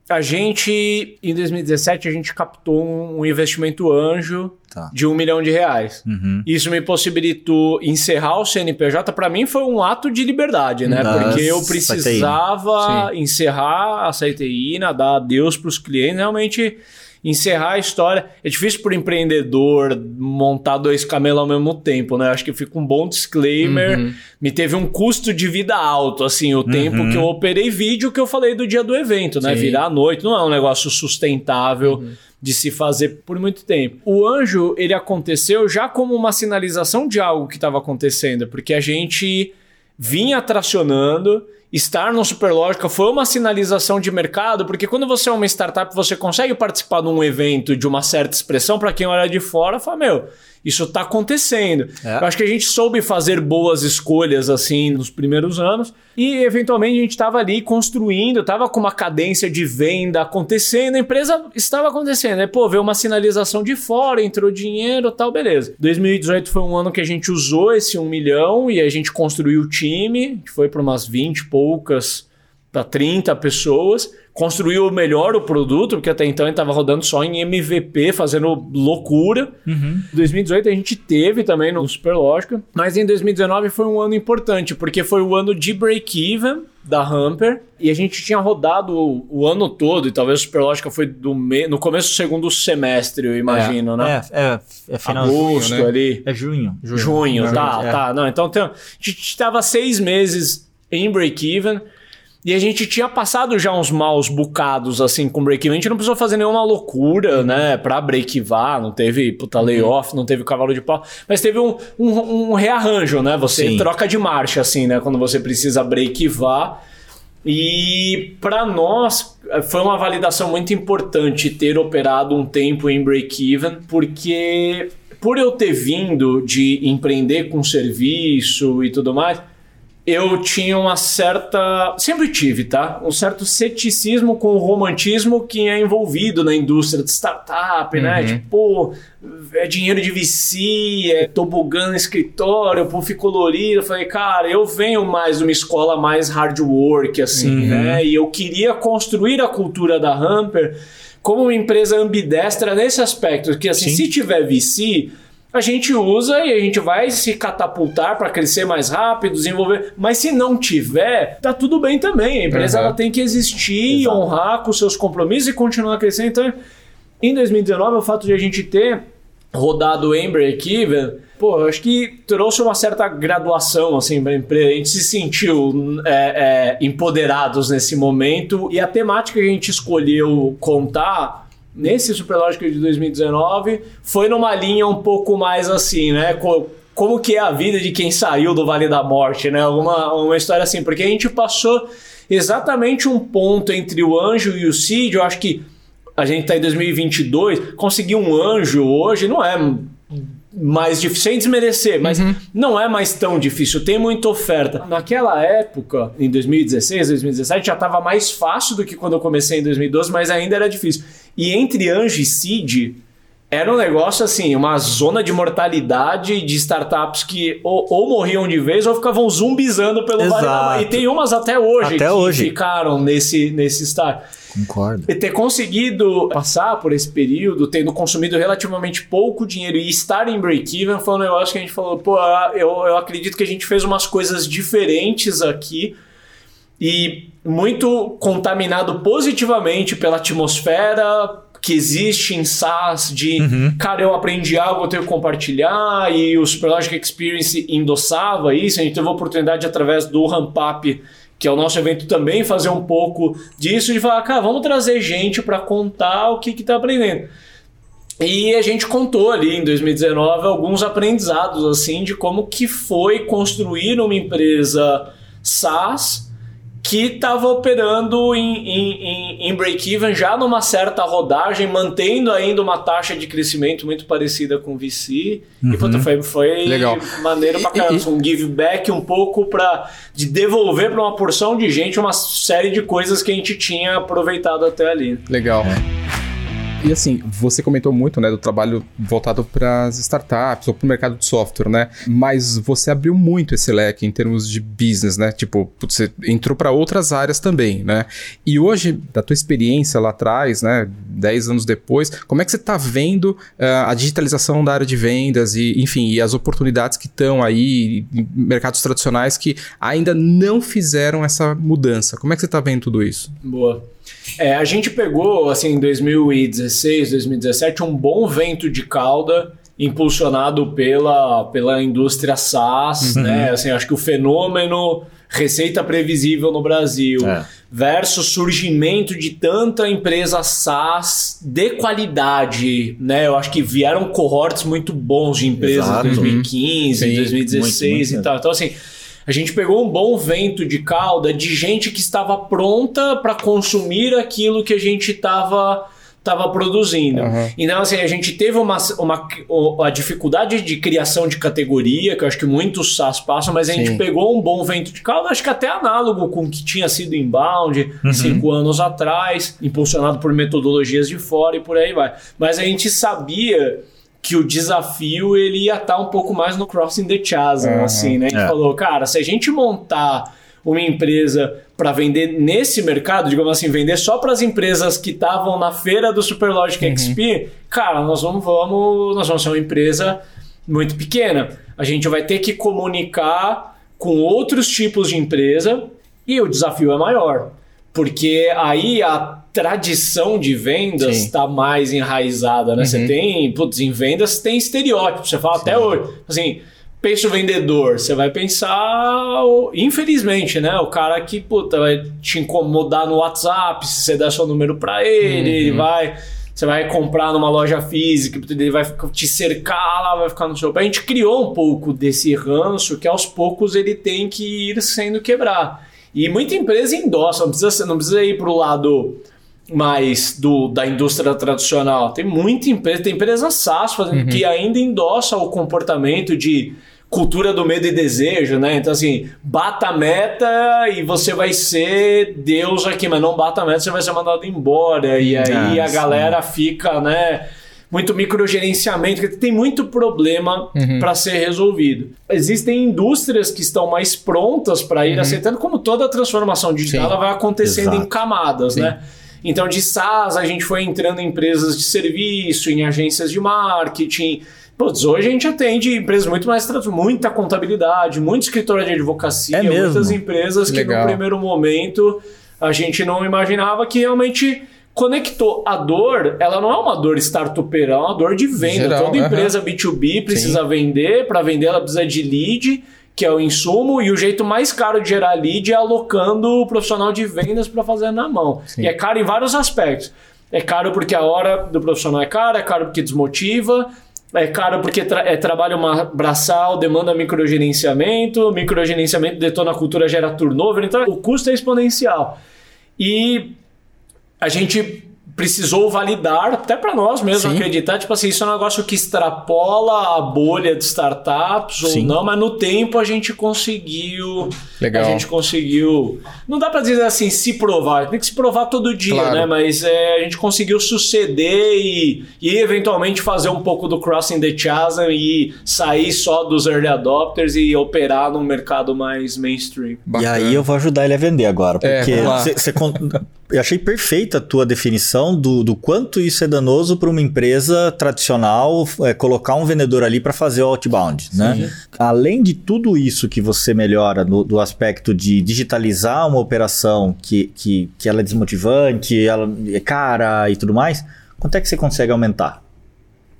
a gente, em 2017, a gente captou um, investimento anjo Tá. de um milhão de reais. Uhum. Isso me possibilitou encerrar o CNPJ. Para mim foi um ato de liberdade, né? Das Porque eu precisava encerrar a Saiteína, dar adeus para os clientes, realmente encerrar a história. É difícil para o empreendedor montar dois camelos ao mesmo tempo, né? Acho que fica um bom disclaimer. Uhum. Me teve um custo de vida alto, assim, o tempo que eu operei vídeo que eu falei do dia do evento, né? Sim. Virar à noite não é um negócio sustentável de se fazer por muito tempo. O anjo, ele aconteceu já como uma sinalização de algo que estava acontecendo, porque a gente vinha tracionando. Estar no Superlógica foi uma sinalização de mercado, porque quando você é uma startup, você consegue participar de um evento de uma certa expressão, para quem olha de fora, fala, meu, isso está acontecendo. É. Eu acho que a gente soube fazer boas escolhas assim nos primeiros anos e eventualmente a gente estava ali construindo, estava com uma cadência de venda acontecendo, a empresa estava acontecendo. Aí, pô, veio uma sinalização de fora, entrou dinheiro tal, beleza. 2018 foi um ano que a gente usou esse um milhão e a gente construiu o time, que foi para umas 20 e poucas para 30 pessoas, construiu melhor o produto, porque até então gente estava rodando só em MVP, fazendo loucura. Em 2018 a gente teve também no Superlógica, mas em 2019 foi um ano importante, porque foi o ano de break-even da Hamper, e a gente tinha rodado o, o ano todo, e talvez o Superlógica foi do me... no começo do segundo semestre, eu imagino, né? É, é, é final Agosto junho, né? ali. É junho. Junho, tá, é. tá. Não, então tem, a gente estava seis meses em break-even e a gente tinha passado já uns maus bocados assim com break-even. A gente não precisou fazer nenhuma loucura, né, pra break-evar. Não teve puta layoff, não teve cavalo de pau, mas teve um, um, um rearranjo, né? Você Sim. troca de marcha, assim, né, quando você precisa break-evar. E para nós eh, foi uma validação muito importante ter operado um tempo em break-even, porque por eu ter vindo de empreender com serviço e tudo mais, eu tinha uma certa. Sempre tive, tá? Um certo ceticismo com o romantismo que é envolvido na indústria de startup, né? Uhum. Tipo, pô, é dinheiro de VC, é tobogã no escritório, pô, fico colorido. Eu falei, cara, eu venho mais de uma escola mais hard work, assim, Uhum. né? E eu queria construir a cultura da Hamper como uma empresa ambidestra nesse aspecto, que assim, Sim. se tiver VC, a gente usa e a gente vai se catapultar para crescer mais rápido, desenvolver. Mas se não tiver, tá tudo bem também. A empresa Uhum. ela tem que existir, Exato. honrar com seus compromissos e continuar crescendo. Então, em 2019, o fato de a gente ter rodado em break-even, pô, eu acho que trouxe uma certa graduação assim para a empresa. A gente se sentiu é, é, empoderados nesse momento e a temática que a gente escolheu contar nesse Superlógica de 2019 foi numa linha um pouco mais assim, né? Co- Como que é a vida de quem saiu do Vale da Morte, né? Uma, uma história assim, porque a gente passou exatamente um ponto entre o anjo e o Cid, eu acho que a gente está em 2022, conseguir um anjo hoje não é mais difícil, sem desmerecer, mas não é mais tão difícil, tem muita oferta. Naquela época, em 2016, 2017, já estava mais fácil do que quando eu comecei em 2012, mas ainda era difícil. E entre anjo e Cid, era um negócio assim, uma zona de mortalidade de startups que ou, ou morriam de vez ou ficavam zumbizando pelo Exato. E tem umas até hoje Até que hoje. ficaram nesse, nesse estágio. Concordo. E ter conseguido passar por esse período, tendo consumido relativamente pouco dinheiro e estar em break-even foi um negócio que a gente falou, pô, eu, eu acredito que a gente fez umas coisas diferentes aqui e muito contaminado positivamente pela atmosfera que existe em SaaS de, cara, eu aprendi algo, eu tenho que compartilhar e o Superlogic Experience endossava isso, a gente teve a oportunidade através do Ramp Up que é o nosso evento também, fazer um pouco disso, de falar, cara, vamos trazer gente para contar o que que tá aprendendo. E a gente contou ali em 2019 alguns aprendizados assim de como que foi construir uma empresa SaaS que estava operando em, em, em, em break-even já numa certa rodagem, mantendo ainda uma taxa de crescimento muito parecida com o VC. E puta, foi, foi Legal. maneiro pra caramba. E- Um give back um pouco para de devolver para uma porção de gente uma série de coisas que a gente tinha aproveitado até ali. Legal. E assim, você comentou muito, né, do trabalho voltado para as startups ou para o mercado de software, né? Mas você abriu muito esse leque em termos de business, né? Tipo, você entrou para outras áreas também, né? E hoje, da tua experiência lá atrás, né, 10 anos depois, como é que você está vendo ah, a digitalização da área de vendas e, enfim, e as oportunidades que estão aí em mercados tradicionais que ainda não fizeram essa mudança? Como é que você está vendo tudo isso? Boa. É, a gente pegou, assim, em 2016, 2017, um bom vento de cauda impulsionado pela, pela indústria SaaS, né? Assim, acho que o fenômeno receita previsível no Brasil É. versus surgimento de tanta empresa SaaS de qualidade, né? Eu acho que vieram cohorts muito bons de empresas Exato. em 2015, Sim, 2016 muito, muito e tal. Então, assim, a gente pegou um bom vento de cauda de gente que estava pronta para consumir aquilo que a gente estava tava produzindo. Aham. Então, assim, a gente teve uma, uma, a dificuldade de criação de categoria, que eu acho que muitos SaaS passam, mas a Sim. gente pegou um bom vento de cauda, acho que até análogo com o que tinha sido inbound cinco anos atrás, impulsionado por metodologias de fora e por aí vai. Mas a gente sabia que o desafio ele ia estar um pouco mais no crossing the chasm, Aham. assim, né? A gente É. falou, cara, se a gente montar uma empresa para vender nesse mercado, digamos assim, vender só para as empresas que estavam na feira do Superlogic XP, cara, nós vamos, vamos, nós vamos ser uma empresa muito pequena. A gente vai ter que comunicar com outros tipos de empresa e o desafio é maior. Porque aí a tradição de vendas Sim. está mais enraizada, né? Você tem, putz, em vendas tem estereótipo, você fala até hoje. Assim, pensa o vendedor, você vai pensar, infelizmente, né? O cara que, puta, vai te incomodar no WhatsApp se você der seu número para ele, ele vai. Você vai comprar numa loja física, ele vai te cercar lá, vai ficar no seu pé. A gente criou um pouco desse ranço que aos poucos ele tem que ir sendo quebrado. E muita empresa endossa, não precisa, não precisa ir para o lado mais do, da indústria tradicional. Tem muita empresa, tem empresa SaaS fazendo que ainda endossa o comportamento de cultura do medo e desejo, né? Então assim, bata a meta e você vai ser Deus aqui, mas não bata a meta, você vai ser mandado embora. E aí Ah, a sim. galera fica, né? Muito microgerenciamento, porque tem muito problema para ser resolvido. Existem indústrias que estão mais prontas para ir aceitando, como toda transformação digital, ela vai acontecendo em Exato. camadas, Sim. né? Então, de SaaS, a gente foi entrando em empresas de serviço, em agências de marketing. Putz, hoje a gente atende empresas muito mais muita contabilidade, muito escritório de advocacia, É muitas empresas que Legal. no primeiro momento a gente não imaginava que realmente conectou. A dor, ela não é uma dor startupeira, é uma dor de venda. Geral, Toda empresa B2B precisa vender, para vender ela precisa de lead, que é o insumo, e o jeito mais caro de gerar lead é alocando o profissional de vendas para fazer na mão. Sim. E é caro em vários aspectos. É caro porque a hora do profissional é cara, é caro porque desmotiva, é caro porque tra é trabalho uma braçal, demanda microgerenciamento, microgerenciamento detona a cultura, gera turnover, então o custo é exponencial. E a gente precisou validar, até para nós mesmo Sim. acreditar, tipo assim, isso é um negócio que extrapola a bolha de startups ou Sim. não, mas no tempo a gente conseguiu. Legal. A gente conseguiu. Não dá para dizer assim, se provar, tem que se provar todo dia, Claro. né? Mas é, a gente conseguiu suceder e, e eventualmente fazer um pouco do crossing the chasm e sair só dos early adopters e operar num mercado mais mainstream. E Bacana. aí eu vou ajudar ele a vender agora. É, Porque você- você con- *laughs* eu achei perfeita a tua definição do, do quanto isso é danoso para uma empresa tradicional é, colocar um vendedor ali para fazer o outbound. Né? Além de tudo isso que você melhora no- do aspecto de digitalizar uma operação que, que, que ela é desmotivante, ela é cara e tudo mais, quanto é que você consegue aumentar?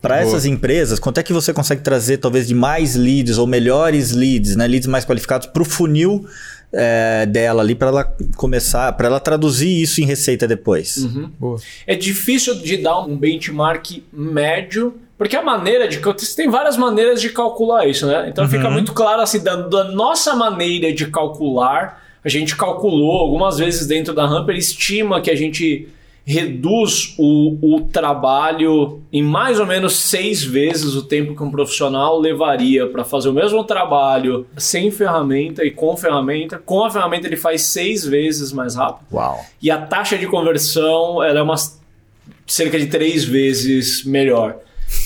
Para essas empresas, quanto é que você consegue trazer talvez de mais leads ou melhores leads, né? leads mais qualificados para o funil é, dela ali para ela começar, para ela traduzir isso em receita depois? Boa. É difícil de dar um benchmark médio, porque a maneira de. Tem várias maneiras de calcular isso, né? Então fica muito claro assim, da, da nossa maneira de calcular, a gente calculou algumas vezes dentro da Hamper, estima que a gente reduz o, o trabalho em mais ou menos seis vezes o tempo que um profissional levaria para fazer o mesmo trabalho sem ferramenta e com ferramenta. Com a ferramenta ele faz seis vezes mais rápido. Uau. E a taxa de conversão ela é umas cerca de três vezes melhor.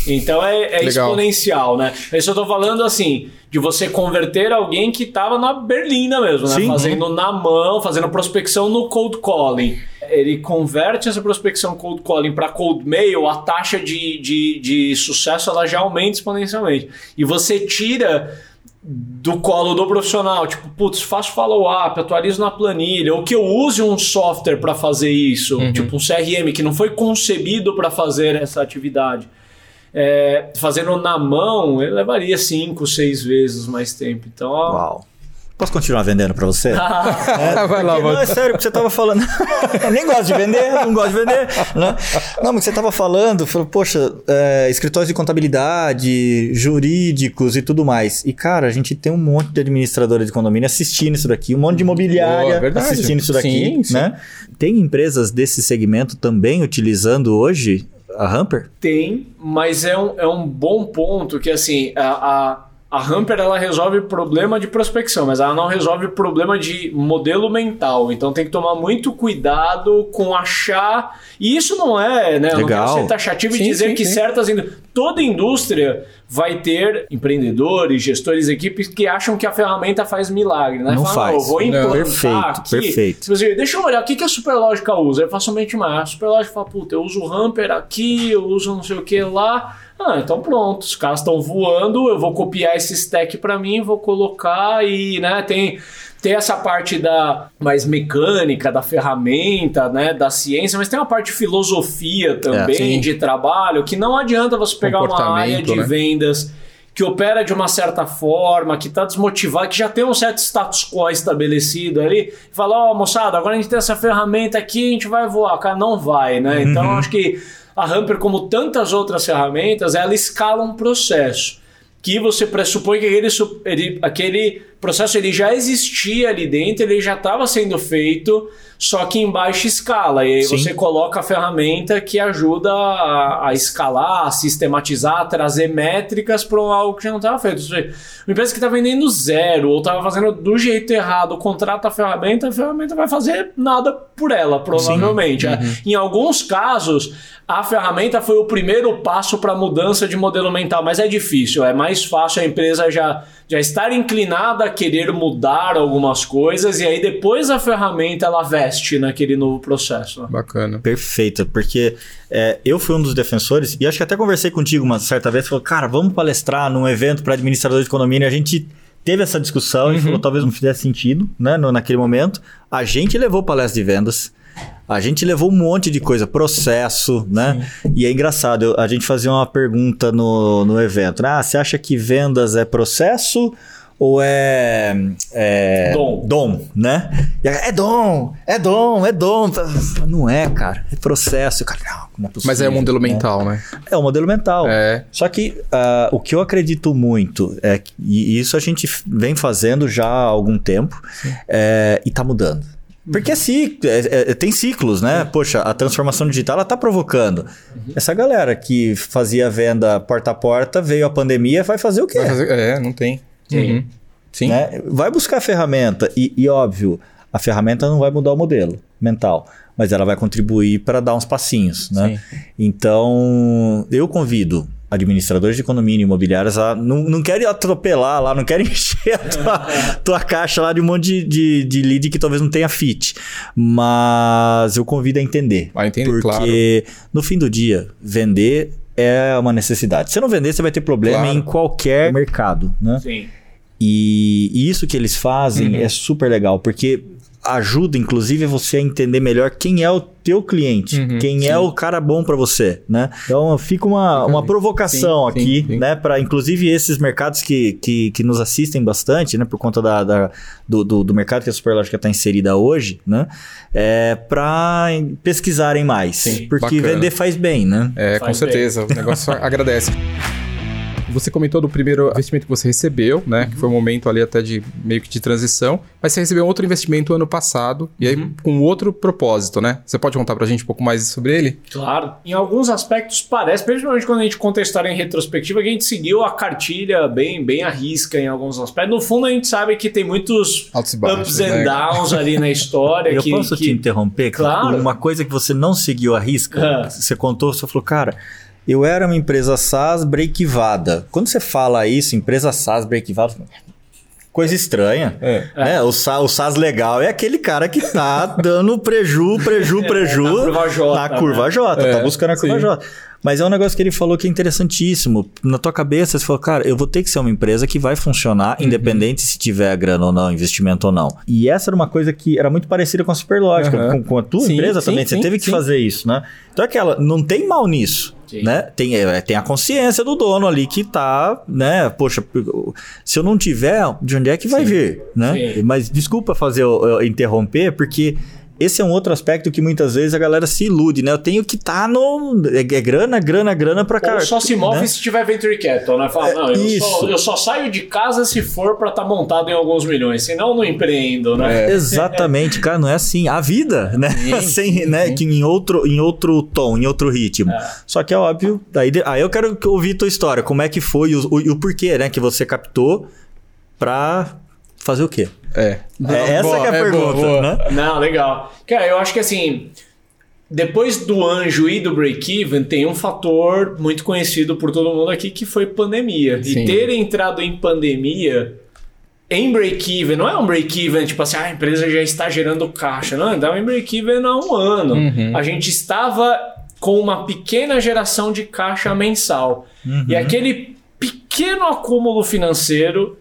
Então é, é exponencial, né? Isso eu tô falando assim, de você converter alguém que estava na berlina mesmo, né? Sim. Fazendo na mão, fazendo prospecção no cold calling. Ele converte essa prospecção cold calling para cold mail, a taxa de, de, de sucesso ela já aumenta exponencialmente. E você tira do colo do profissional, tipo, putz, faço follow-up, atualizo na planilha, ou que eu use um software para fazer isso, tipo um CRM que não foi concebido para fazer essa atividade. É, fazendo na mão, ele levaria 5, 6 vezes mais tempo. Então, ó. Posso continuar vendendo para você? *laughs* Vai lá, Porque, não, é sério, porque você tava falando. Eu *laughs* nem gosto de vender, não gosto de vender. Né? Não, mas você tava falando, falou, poxa, é, escritórios de contabilidade, jurídicos e tudo mais. E, cara, a gente tem um monte de administradora de condomínio assistindo isso daqui, um monte de imobiliária Boa, verdade. assistindo isso daqui. Sim, sim. né? Tem empresas desse segmento também utilizando hoje a Hamper? Tem, mas é um, é um bom ponto que assim, a, a, a Hamper ela resolve problema de prospecção, mas ela não resolve problema de modelo mental. Então tem que tomar muito cuidado com achar. E isso não é, né? Eu não Legal. quero ser taxativo e Sim, dizer sim, que sim. certas. Toda indústria vai ter empreendedores, gestores, equipes que acham que a ferramenta faz milagre, né? Não Fala, faz. eu vou Não. implantar Perfeito, aqui. perfeito. Tipo assim, deixa eu olhar o que, que a Superlógica usa. Eu faço somente mais. A Superlógica fala, puta, eu uso o Hamper aqui, eu uso não sei o que lá. Ah, então pronto, os caras estão voando, eu vou copiar esse stack para mim, vou colocar e, né, tem, tem essa parte da mais mecânica, da ferramenta, né, da ciência, mas tem uma parte de filosofia também, sim. de trabalho, que não adianta você pegar uma área de né? vendas que opera de uma certa forma, que está desmotivado, que já tem um certo status quo estabelecido ali, e fala, ó, moçada, agora a gente tem essa ferramenta aqui, a gente vai voar. Cara, não vai, né? Então, eu acho que a Hamper, como tantas outras ferramentas, ela escala um processo que você pressupõe que aquele, su- aquele processo ele já existia ali dentro, ele já estava sendo feito, só que em baixa escala. E aí Sim. você coloca a ferramenta que ajuda a, a escalar, a sistematizar, a trazer métricas para algo que já não estava feito. Seja, Uma empresa que está vendendo zero ou estava fazendo do jeito errado, contrata a ferramenta, a ferramenta vai fazer nada por ela, provavelmente. Em alguns casos, a ferramenta foi o primeiro passo para a mudança de modelo mental, mas é difícil. É mais fácil a empresa já, já estar inclinada querer mudar algumas coisas e aí depois a ferramenta ela veste naquele novo processo. né? Bacana. Perfeita, porque é, eu fui um dos defensores, e acho que até conversei contigo uma certa vez, falou, cara, vamos palestrar num evento para administrador de condomínio, a gente teve essa discussão e falou, talvez não fizesse sentido, né, no- naquele momento. A gente levou palestra de vendas, a gente levou um monte de coisa, processo, né? E é engraçado, eu- a gente fazia uma pergunta no, no evento, ah, você acha que vendas é processo ou é, é Dom. dom, né? E é dom, é dom, é dom. Não é, cara. É processo. Cara, não, é possível, Mas é o modelo né? mental, né? É o modelo mental. É. Só que ah, o que eu acredito muito, é que- e isso a gente vem fazendo já há algum tempo, é, e tá mudando. Porque é ciclo, é, é, tem ciclos, né? Poxa, a transformação digital ela tá provocando. Essa galera que fazia venda porta a porta, veio a pandemia, vai fazer o quê? Fazer- é, não tem. Sim. Uhum. Sim. né? Vai buscar a ferramenta e, e, óbvio, a ferramenta não vai mudar o modelo mental, mas ela vai contribuir para dar uns passinhos, né? Então, eu convido administradores de condomínio imobiliários a não, não querem atropelar lá, não querem *laughs* encher a tua, *laughs* tua caixa lá de um monte de, de, de lead que talvez não tenha fit, mas eu convido a entender. A entender, porque no fim do dia, vender é uma necessidade. Se você não vender, você vai ter problema Claro. em qualquer mercado, né? Sim. E, e isso que eles fazem Uhum. é super legal, porque ajuda, inclusive, você a entender melhor quem é o teu cliente, Uhum, quem sim. é o cara bom para você, né? Então fica uma, uma provocação Sim, aqui, sim. né? Para inclusive esses mercados que, que, que nos assistem bastante, né? Por conta da, da- do, do, do mercado que a Superlógica está inserida hoje, né? É para pesquisarem mais, Sim, porque bacana. vender faz bem, né? É, com Faz certeza. O negócio *laughs* agradece. Você comentou do primeiro investimento que você recebeu, né? Que foi um momento ali até de meio que de transição. Mas você recebeu outro investimento ano passado, e aí com outro propósito, né? Você pode contar pra gente um pouco mais sobre ele? Claro. Em alguns aspectos parece, principalmente quando a gente conta a história em retrospectiva, que a gente seguiu a cartilha bem, bem à risca em alguns aspectos. No fundo, a gente sabe que tem muitos Altos e baixos, ups and né? downs ali na história. *laughs* Eu que, posso que... te interromper? Claro. Uma coisa que você não seguiu a risca, Ah. você contou, você falou, cara, eu era uma empresa SaaS breakivada. Quando você fala isso, empresa SaaS breakivada, coisa estranha. É. Né? O, SaaS, o SaaS legal é aquele cara que tá dando preju, preju, *laughs* preju na curva J, na curva né? J, tá É, buscando a curva sim. J. Mas é um negócio que ele falou que é interessantíssimo. Na tua cabeça, você falou, cara, eu vou ter que ser uma empresa que vai funcionar, Uhum. independente se tiver grana ou não, investimento ou não. E essa era uma coisa que era muito parecida com a Superlógica, Aham. com, com a tua Sim, empresa sim, também. Você sim, teve que fazer isso, né? Então é aquela, não tem mal nisso. Né? Tem, é, tem a consciência do dono ali que tá, né? Poxa, se eu não tiver, de onde é que vai vir, né? Mas desculpa fazer eu, eu interromper, porque esse é um outro aspecto que muitas vezes a galera se ilude, né? Eu tenho que estar no. É, é grana, grana, grana pra cá. Ou só se move né? se tiver venture capital, né? Fala, não, eu isso. só, eu só saio de casa se for pra estar montado em alguns milhões, senão eu não empreendo, né? Exatamente, cara, não é assim. A vida, né? Sem, *laughs* né? Que em outro, em outro tom, em outro ritmo. Só que é óbvio. Daí, aí eu quero ouvir tua história. Como é que foi e o, o, o porquê, né? Que você captou pra fazer o quê? É. é essa boa, que é a é pergunta, boa, boa. né? Não, legal. Cara, eu acho que assim, depois do anjo e do break-even, tem um fator muito conhecido por todo mundo aqui que foi pandemia. Sim. E ter entrado em pandemia em break-even, não é um break-even tipo assim, ah, a empresa já está gerando caixa. Não, estava em break-even há um ano. Uhum. A gente estava com uma pequena geração de caixa mensal. E aquele pequeno acúmulo financeiro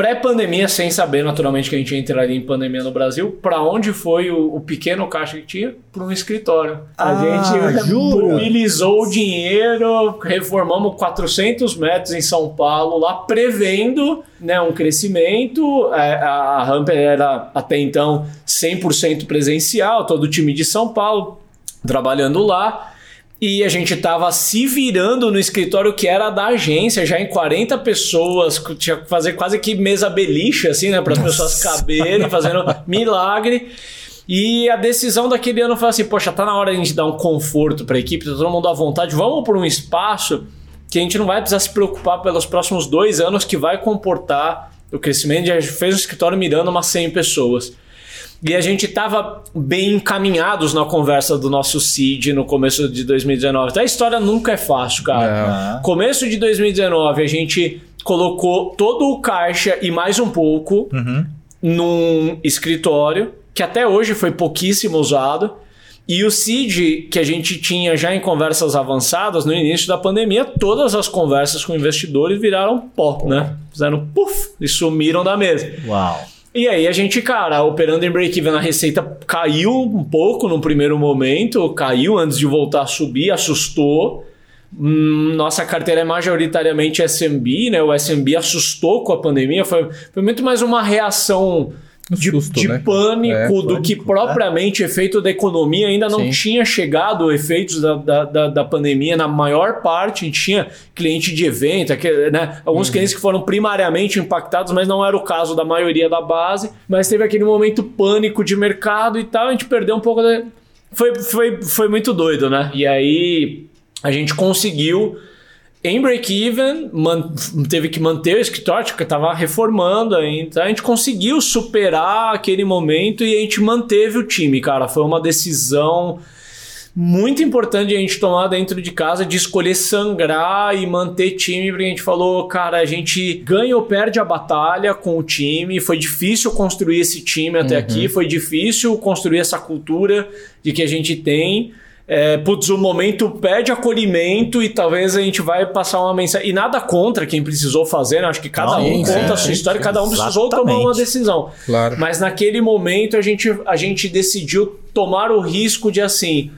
pré-pandemia, sem saber naturalmente que a gente entraria em pandemia no Brasil, para onde foi o, o pequeno caixa que tinha? Para um escritório. A Ah, gente jura? mobilizou o dinheiro, reformamos 400 metros em São Paulo, lá prevendo né, um crescimento. É, A, a Hamper era até então 100% presencial, todo o time de São Paulo trabalhando lá. E a gente tava se virando no escritório que era da agência, já em 40 pessoas, tinha que fazer quase que mesa beliche, assim, né? Para as pessoas caberem, fazendo milagre. E a decisão daquele ano foi assim: poxa, tá na hora de a gente dar um conforto para a equipe, tá todo mundo à vontade, vamos por um espaço que a gente não vai precisar se preocupar pelos próximos dois anos que vai comportar o crescimento. A gente fez um escritório mirando umas 100 pessoas. E a gente estava bem encaminhados na conversa do nosso seed no começo de 2019. Então a história nunca é fácil, cara. Não. Começo de 2019, a gente colocou todo o caixa e mais um pouco num escritório que até hoje foi pouquíssimo usado. E o seed que a gente tinha já em conversas avançadas no início da pandemia, todas as conversas com investidores viraram pó, né? Fizeram puff e sumiram da mesa. Uau. E aí a gente, cara, operando em break-even, a receita caiu um pouco no primeiro momento, caiu antes de voltar a subir, assustou. Hum, Nossa carteira é majoritariamente SMB, né? O SMB assustou com a pandemia, foi, foi muito mais uma reação de, susto, de né? pânico, É, do pânico, que propriamente efeito da economia. Ainda não Sim. tinha chegado efeitos da, da, da, da pandemia na maior parte. A gente tinha cliente de evento, aquele, né? alguns Uhum. clientes que foram primariamente impactados, mas não era o caso da maioria da base. Mas teve aquele momento pânico de mercado e tal. A gente perdeu um pouco da. Foi, foi, foi muito doido, né? E aí a gente conseguiu em break-even, teve que manter o escritório, que estava reformando ainda. Então a gente conseguiu superar aquele momento e a gente manteve o time, cara. Foi uma decisão muito importante a gente tomar dentro de casa de escolher sangrar e manter time, porque a gente falou, cara, a gente ganha ou perde a batalha com o time. Foi difícil construir esse time até aqui, foi difícil construir essa cultura de que a gente tem. É, putz, o momento pede acolhimento e talvez a gente vai passar uma mensagem. E nada contra quem precisou fazer, né? Acho que cada Não, um conta a sua história, sim. cada um precisou tomar uma Exatamente. decisão. Claro. Mas naquele momento a gente, a gente decidiu tomar o risco de assim.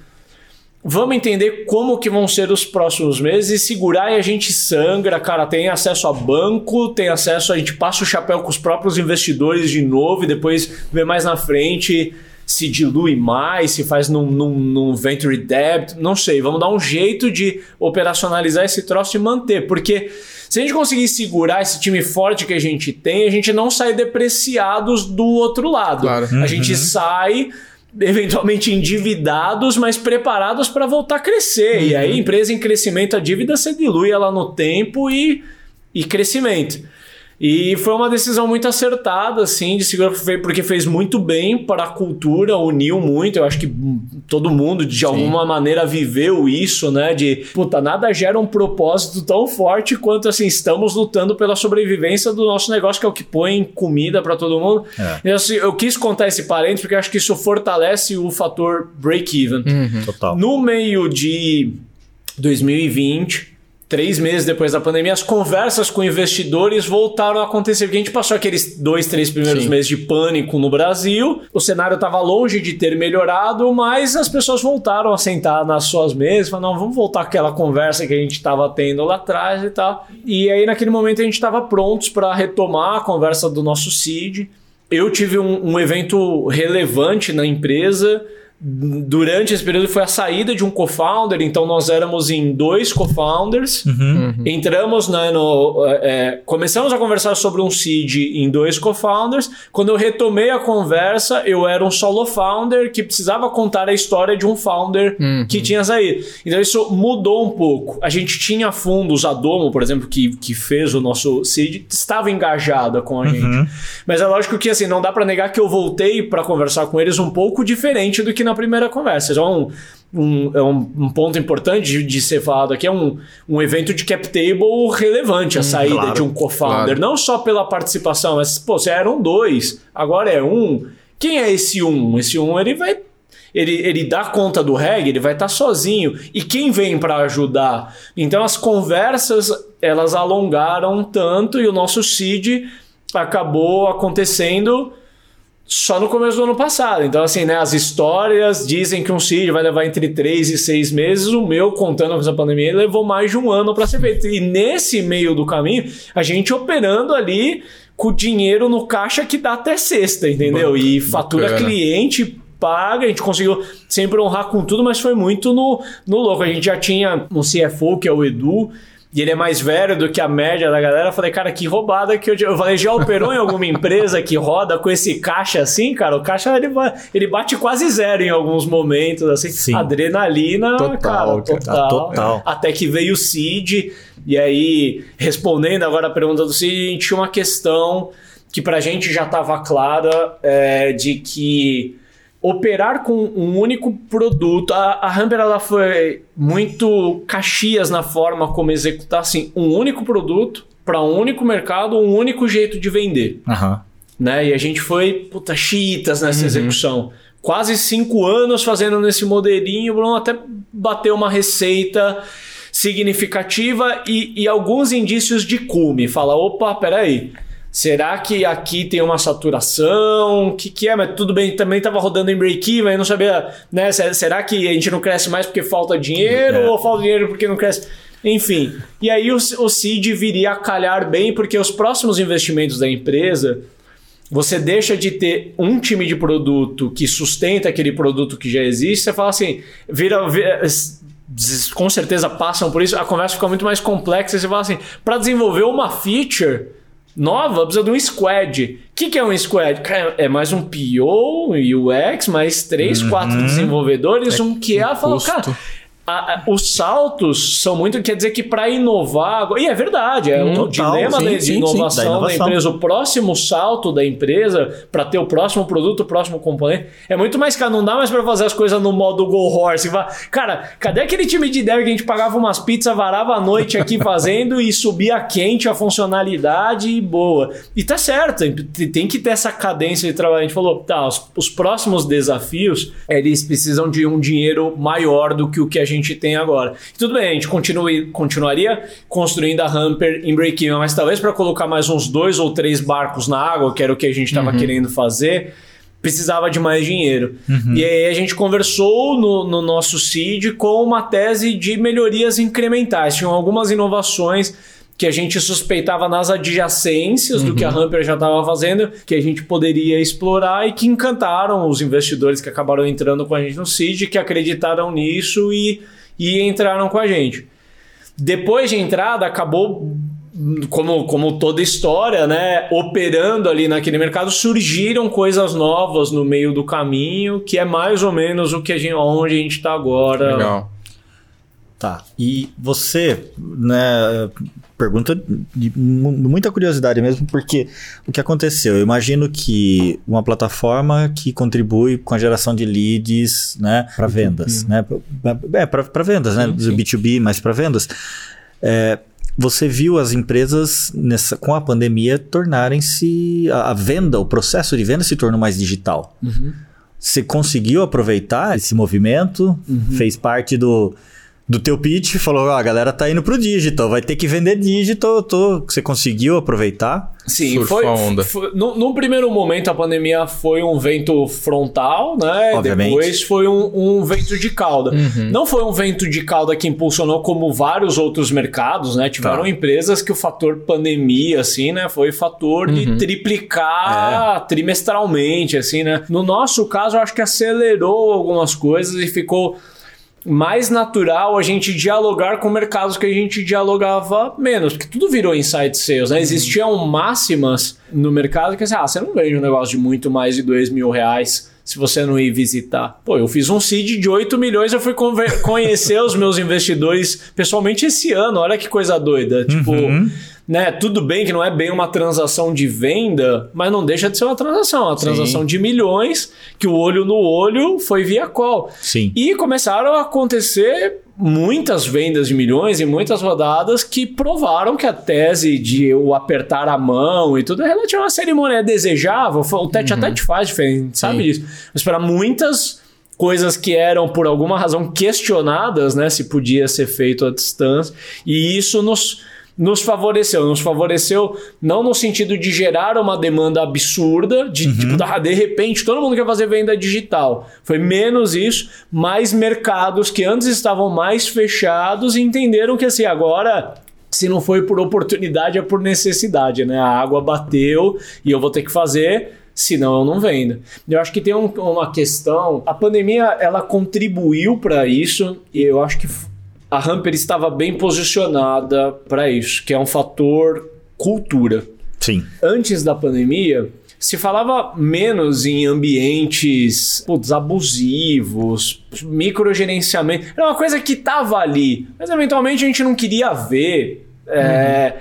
Vamos entender como que vão ser os próximos meses e segurar e a gente sangra, cara, tem acesso a banco, tem acesso, a gente passa o chapéu com os próprios investidores de novo e depois vê mais na frente se dilui mais, se faz num, num, num venture debt, não sei, vamos dar um jeito de operacionalizar esse troço e manter, porque se a gente conseguir segurar esse time forte que a gente tem, a gente não sai depreciados do outro lado. Claro. A gente sai eventualmente endividados, mas preparados para voltar a crescer. E aí, empresa em crescimento, a dívida se dilui ela no tempo e, e crescimento. E foi uma decisão muito acertada, assim, de segurar, porque fez muito bem para a cultura, uniu muito. Eu acho que todo mundo, de alguma maneira, viveu isso, né? De, puta, nada gera um propósito tão forte quanto, assim, estamos lutando pela sobrevivência do nosso negócio, que é o que põe comida para todo mundo. É. E, assim, eu quis contar esse parênteses porque eu acho que isso fortalece o fator break-even. Total. No meio de 2020, três meses depois da pandemia, as conversas com investidores voltaram a acontecer. Porque a gente passou aqueles dois, três primeiros Sim. meses de pânico no Brasil, o cenário estava longe de ter melhorado, mas as pessoas voltaram a sentar nas suas mesas, falaram, não, vamos voltar àquela conversa que a gente estava tendo lá atrás e tal. E aí, naquele momento, a gente estava prontos para retomar a conversa do nosso seed. Eu tive um, um evento relevante na empresa durante esse período foi a saída de um co-founder, então nós éramos em dois co-founders. Entramos né, no. é, começamos a conversar sobre um seed em dois co-founders. Quando eu retomei a conversa, eu era um solo founder que precisava contar a história de um founder que tinha saído. Então isso mudou um pouco. A gente tinha fundos, a Domo, por exemplo, que, que fez o nosso seed, estava engajada com a gente. Mas é lógico que assim, não dá para negar que eu voltei para conversar com eles um pouco diferente do que na primeira conversa. Então, um, é um, um ponto importante de, de ser falado aqui é um, um evento de cap table relevante, a saída claro, de um co-founder. claro. Não só pela participação, mas, pô, se eram dois, agora é um. Quem é esse um? Esse um, ele vai ele, ele dá conta do reggae, ele vai estar sozinho. E quem vem para ajudar? Então as conversas elas alongaram tanto e o nosso seed acabou acontecendo só no começo do ano passado. Então, assim, né? As histórias dizem que um seed vai levar entre 3 e 6 meses. O meu, contando com essa pandemia, levou mais de um ano para ser feito. E nesse meio do caminho, a gente operando ali com dinheiro no caixa que dá até sexta, entendeu? E fatura bacana. cliente paga, a gente conseguiu sempre honrar com tudo, mas foi muito no, no louco. A gente já tinha um CFO, que é o Edu, e ele é mais velho do que a média da galera. Eu falei, cara, que roubada que eu. Eu falei, já operou em alguma empresa que roda com esse caixa assim, cara? O caixa ele, ele bate quase zero em alguns momentos, assim. Sim. Adrenalina, Total, cara, total. Total. Até que veio o Cid, e aí, respondendo agora a pergunta do Cid, a gente tinha uma questão que pra gente já estava clara é, de que operar com um único produto. A, a Humber ela foi muito caxias na forma como executar assim, um único produto para um único mercado, um único jeito de vender. Aham. Né? E a gente foi, puta, chiitas nessa execução. Quase cinco anos fazendo nesse modelinho, Bruno até bateu uma receita significativa e, e alguns indícios de cume. Fala, opa, peraí. Será que aqui tem uma saturação? O que, que é? Mas tudo bem, também estava rodando em break-even, eu não sabia, né? Se- Será que a gente não cresce mais porque falta dinheiro É. ou falta dinheiro porque não cresce? Enfim, e aí o, o CID viria a calhar bem porque os próximos investimentos da empresa você deixa de ter um time de produto que sustenta aquele produto que já existe, você fala assim, vira, vira com certeza passam por isso, a conversa fica muito mais complexa. Você fala assim, para desenvolver uma feature nova, precisa de um squad. O que, que é um squad? É mais um PO, UX, mais três, uhum. quatro desenvolvedores, é um QA. Fala, cara, a, a, os saltos são muito. Quer dizer que para inovar. E é verdade, é um dilema sim, de, sim, inovação, sim, da, inovação da empresa. O próximo salto da empresa para ter o próximo produto, o próximo componente, é muito mais caro. Não dá mais para fazer as coisas no modo Go Horse. Cara, cadê aquele time de dev que a gente pagava umas pizzas, varava a noite aqui *laughs* fazendo e subia quente a funcionalidade e boa? E tá certo, tem que ter essa cadência de trabalho. A gente falou, tá, os, os próximos desafios, eles precisam de um dinheiro maior do que o que a gente gente tem agora. E tudo bem, a gente continue, continuaria construindo a Hamper em break-even, mas talvez para colocar mais uns dois ou três barcos na água, que era o que a gente estava uhum. querendo fazer, precisava de mais dinheiro. Uhum. E aí a gente conversou no, no nosso seed com uma tese de melhorias incrementais. Tinham algumas inovações que a gente suspeitava nas adjacências uhum. do que a Hamper uhum. já estava fazendo, que a gente poderia explorar e que encantaram os investidores que acabaram entrando com a gente no seed, que acreditaram nisso e, e entraram com a gente. Depois de entrada, acabou como, como toda história, né, operando ali naquele mercado, surgiram coisas novas no meio do caminho, que é mais ou menos o que a gente, onde a gente está agora. Legal. Tá. E você, né, pergunta de muita curiosidade mesmo, porque o que aconteceu? Eu imagino que uma plataforma que contribui com a geração de leads né, para vendas, né? É, para vendas, né? Sim. B2B, mas para vendas. É, você viu as empresas nessa, com a pandemia tornarem-se. A, a, venda, o processo de venda se tornou mais digital. Uhum. Você conseguiu aproveitar esse movimento? Uhum. Fez parte do do teu pitch, falou: ah, a galera tá indo pro digital, vai ter que vender digital. Tô... Você conseguiu aproveitar? Sim, foi, onda. foi no, no, primeiro momento a pandemia foi um vento frontal, né? Obviamente. Depois foi um, um vento de cauda. Uhum. Não foi um vento de cauda que impulsionou como vários outros mercados, né? Tiveram tá. empresas que o fator pandemia, assim, né? Foi fator uhum. de triplicar é. trimestralmente, assim, né? No nosso caso, eu acho que acelerou algumas coisas e ficou mais natural a gente dialogar com mercados que a gente dialogava menos, porque tudo virou inside sales, né? Uhum. Existiam máximas no mercado que assim, ah, você não vende um negócio de muito mais de dois mil reais se você não ir visitar. Pô, eu fiz um seed de 8 milhões, eu fui *laughs* conhecer os meus investidores pessoalmente esse ano, olha que coisa doida. Tipo, uhum né? Tudo bem que não é bem uma transação de venda, mas não deixa de ser uma transação, uma transação Sim. de milhões que o olho no olho foi via call. Sim. E começaram a acontecer muitas vendas de milhões e muitas rodadas que provaram que a tese de o apertar a mão e tudo é relativa a uma cerimônia é desejável, o tete uhum. a tete faz diferente, sabe Sim. disso. Mas para muitas coisas que eram por alguma razão questionadas, né, se podia ser feito à distância, e isso nos nos favoreceu. Nos favoreceu não no sentido de gerar uma demanda absurda, de uhum. tipo, ah, de repente todo mundo quer fazer venda digital. Foi menos isso, mais mercados que antes estavam mais fechados entenderam que assim, agora se não foi por oportunidade, é por necessidade, né? A água bateu e eu vou ter que fazer, senão eu não vendo. Eu acho que tem um, uma questão, a pandemia ela contribuiu para isso e eu acho que a Hamper estava bem posicionada para isso, que é um fator cultura. Sim. Antes da pandemia, se falava menos em ambientes putz, abusivos, microgerenciamento. Era uma coisa que estava ali, mas eventualmente a gente não queria ver. É, uhum. É,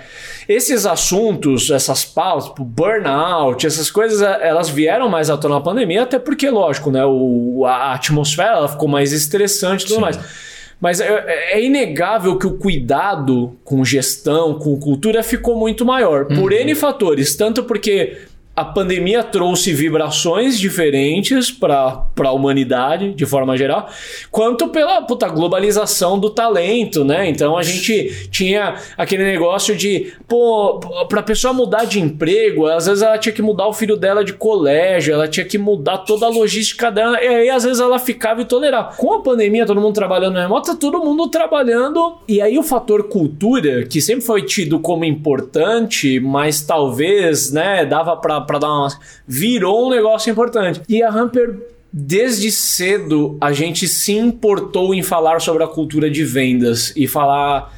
esses assuntos, essas pautas, tipo burnout, essas coisas, é, elas vieram mais à tona na pandemia, até porque, lógico, né, o, a atmosfera ficou mais estressante e tudo Sim. mais. Mas é, é, é, inegável que o cuidado com gestão, com cultura ficou muito maior. Por uhum. N fatores. Tanto porque a pandemia trouxe vibrações diferentes para a humanidade, de forma geral, quanto pela puta, globalização do talento, né? Então a gente tinha aquele negócio de, pô, para a pessoa mudar de emprego, às vezes ela tinha que mudar o filho dela de colégio, ela tinha que mudar toda a logística dela, e aí às vezes ela ficava intolerável. Com a pandemia, todo mundo trabalhando remoto, tá todo mundo trabalhando, e aí o fator cultura, que sempre foi tido como importante, mas talvez, né, dava para para dar uma virou um negócio importante. E a Hamper desde cedo a gente se importou em falar sobre a cultura de vendas e falar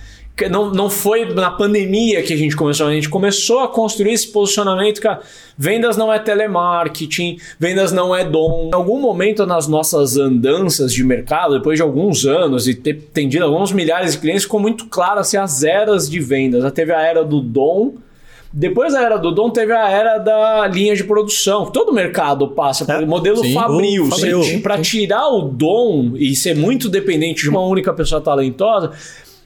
não, não foi na pandemia que a gente começou, a gente começou a construir esse posicionamento que vendas não é telemarketing, vendas não é dom. Em algum momento nas nossas andanças de mercado, depois de alguns anos e ter tendido alguns milhares de clientes, ficou muito claro assim, as eras de vendas. Teve a era do dom, depois da era do Dom, teve a era da linha de produção. Todo mercado passa pelo é, modelo sim, Fabril. Fabril. Para tirar o dom e ser muito dependente de uma única pessoa talentosa,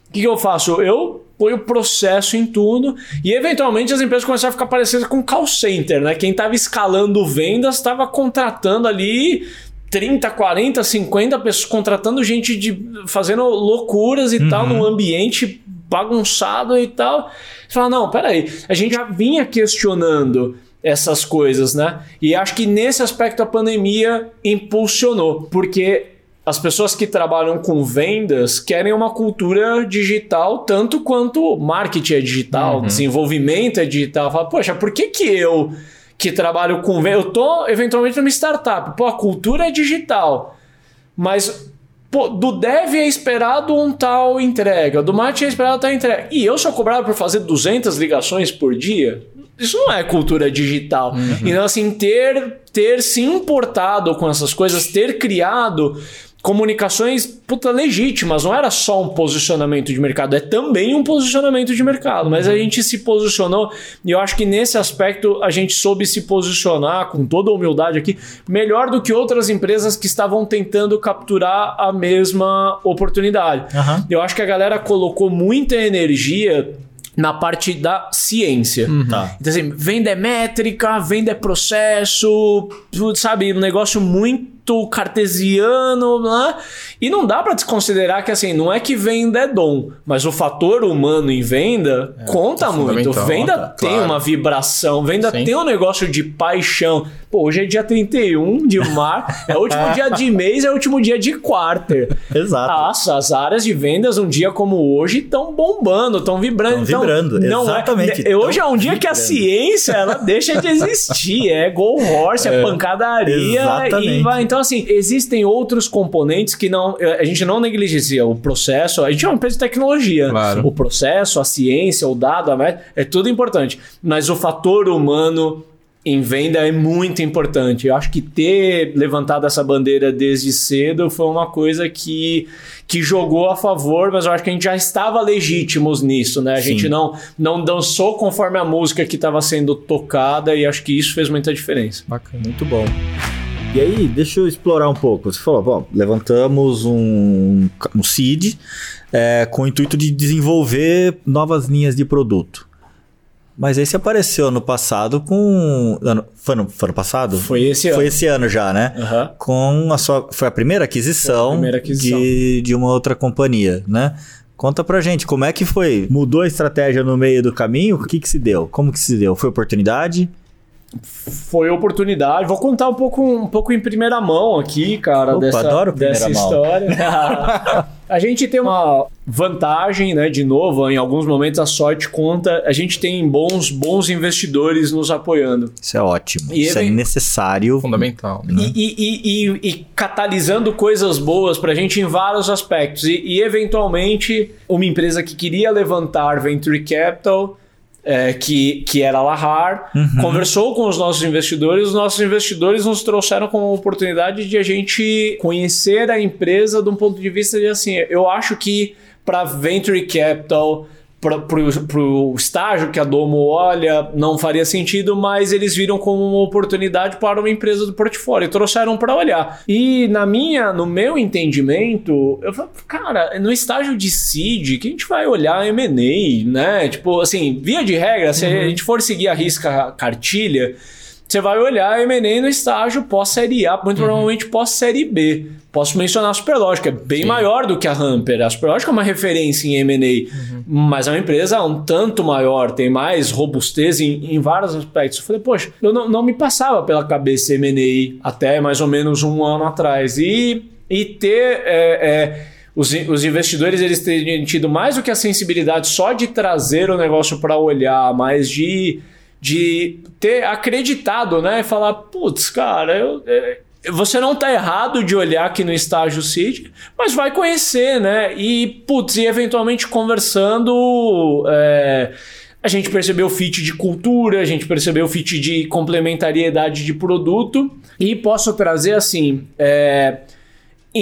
o que, que eu faço? Eu ponho processo em tudo e eventualmente as empresas começaram a ficar parecidas com call center, né? Quem estava escalando vendas estava contratando ali 30, 40, 50 pessoas, contratando gente de fazendo loucuras e uhum. tal num ambiente bagunçado e tal. Você fala, não, peraí, a gente já vinha questionando essas coisas, né? E acho que nesse aspecto a pandemia impulsionou, porque as pessoas que trabalham com vendas querem uma cultura digital tanto quanto marketing é digital, uhum. desenvolvimento é digital. Fala, poxa, por que que eu que trabalho com vendas, eu tô eventualmente numa startup, pô, a cultura é digital, mas pô, do dev é esperado um tal entrega, do marketing é esperado tal entrega, e eu sou cobrado por fazer 200 ligações por dia? Isso não é cultura digital. Uhum. Então, assim, ter, ter se importado com essas coisas, ter criado comunicações puta legítimas, não era só um posicionamento de mercado, é também um posicionamento de mercado, mas a uhum. gente se posicionou e eu acho que nesse aspecto a gente soube se posicionar com toda a humildade aqui, melhor do que outras empresas que estavam tentando capturar a mesma oportunidade. Uhum. Eu acho que a galera colocou muita energia na parte da ciência. Uhum. Tá. Então, assim, venda é métrica, venda é processo, sabe, um negócio muito muito cartesiano, né? e não dá para desconsiderar que assim, não é que venda é dom, mas o fator humano em venda é, conta é muito. Venda tem claro. uma vibração, venda Sim. tem um negócio de paixão. Pô, hoje é dia 31 de março, é o último dia de mês, é o último dia de quarter. *laughs* Exato. Nossa, as áreas de vendas um dia como hoje estão bombando, estão vibrando. Estão vibrando, não é- exatamente. É, hoje é um dia vibrando. que a ciência ela deixa de existir, é go horse, é, é pancadaria exatamente. e vai. Então então, assim, existem outros componentes que não. A gente não negligencia. O processo. A gente é uma empresa de tecnologia. Claro. O processo, a ciência, o dado, a média, é tudo importante. Mas o fator humano em venda é muito importante. Eu acho que ter levantado essa bandeira desde cedo foi uma coisa que, que jogou a favor, mas eu acho que a gente já estava legítimos nisso, né? A Sim. gente não, não dançou conforme a música que estava sendo tocada e acho que isso fez muita diferença. Bacana, muito bom. E aí, deixa eu explorar um pouco. Você falou, bom, levantamos um, um seed é, com o intuito de desenvolver novas linhas de produto. Mas você apareceu ano passado com. Ano, foi, ano, foi ano passado? Foi esse ano. Foi esse ano já, né? Uhum. Com a sua. Foi a primeira aquisição, a primeira aquisição. De, de uma outra companhia, né? Conta pra gente, como é que foi? Mudou a estratégia no meio do caminho? O que que se deu? Como que se deu? Foi oportunidade? Foi oportunidade. Vou contar um pouco, um pouco em primeira mão aqui, cara, Opa, dessa, adoro dessa história. *laughs* a gente tem uma vantagem, né? De novo, em alguns momentos a sorte conta. A gente tem bons, bons investidores nos apoiando. Isso é ótimo. E Isso é necessário. Fundamental. Né? E, e, e, e, catalisando coisas boas pra gente em vários aspectos. E, eventualmente, uma empresa que queria levantar Venture Capital é, que, que era a Lahar, uhum. conversou com os nossos investidores, os nossos investidores nos trouxeram como oportunidade de a gente conhecer a empresa de um ponto de vista de assim, eu acho que para venture capital para o estágio que a Domo olha, não faria sentido, mas eles viram como uma oportunidade para uma empresa do portfólio e trouxeram para olhar. E na minha, no meu entendimento, eu falo, cara, no estágio de seed, que a gente vai olhar M&A, né? Tipo, assim, via de regra, se uhum. a gente for seguir a risca cartilha, você vai olhar M&A no estágio pós-série A, muito uhum. provavelmente pós-série B. Posso mencionar a Superlógica, é bem Sim. maior do que a Hamper. A Superlógica é uma referência em M&A, uhum. mas é uma empresa um tanto maior, tem mais robustez em, em vários aspectos. Eu falei, poxa, eu não, não me passava pela cabeça M&A até mais ou menos um ano atrás. E, e ter... É, é, os, os investidores eles terem tido mais do que a sensibilidade só de trazer o negócio para olhar, mais de de ter acreditado, né? E falar, putz, cara, eu, é, você não tá errado de olhar aqui no estágio City, mas vai conhecer, né? E, putz, e eventualmente conversando. É, a gente percebeu fit de cultura, a gente percebeu fit de complementariedade de produto. E posso trazer assim. É,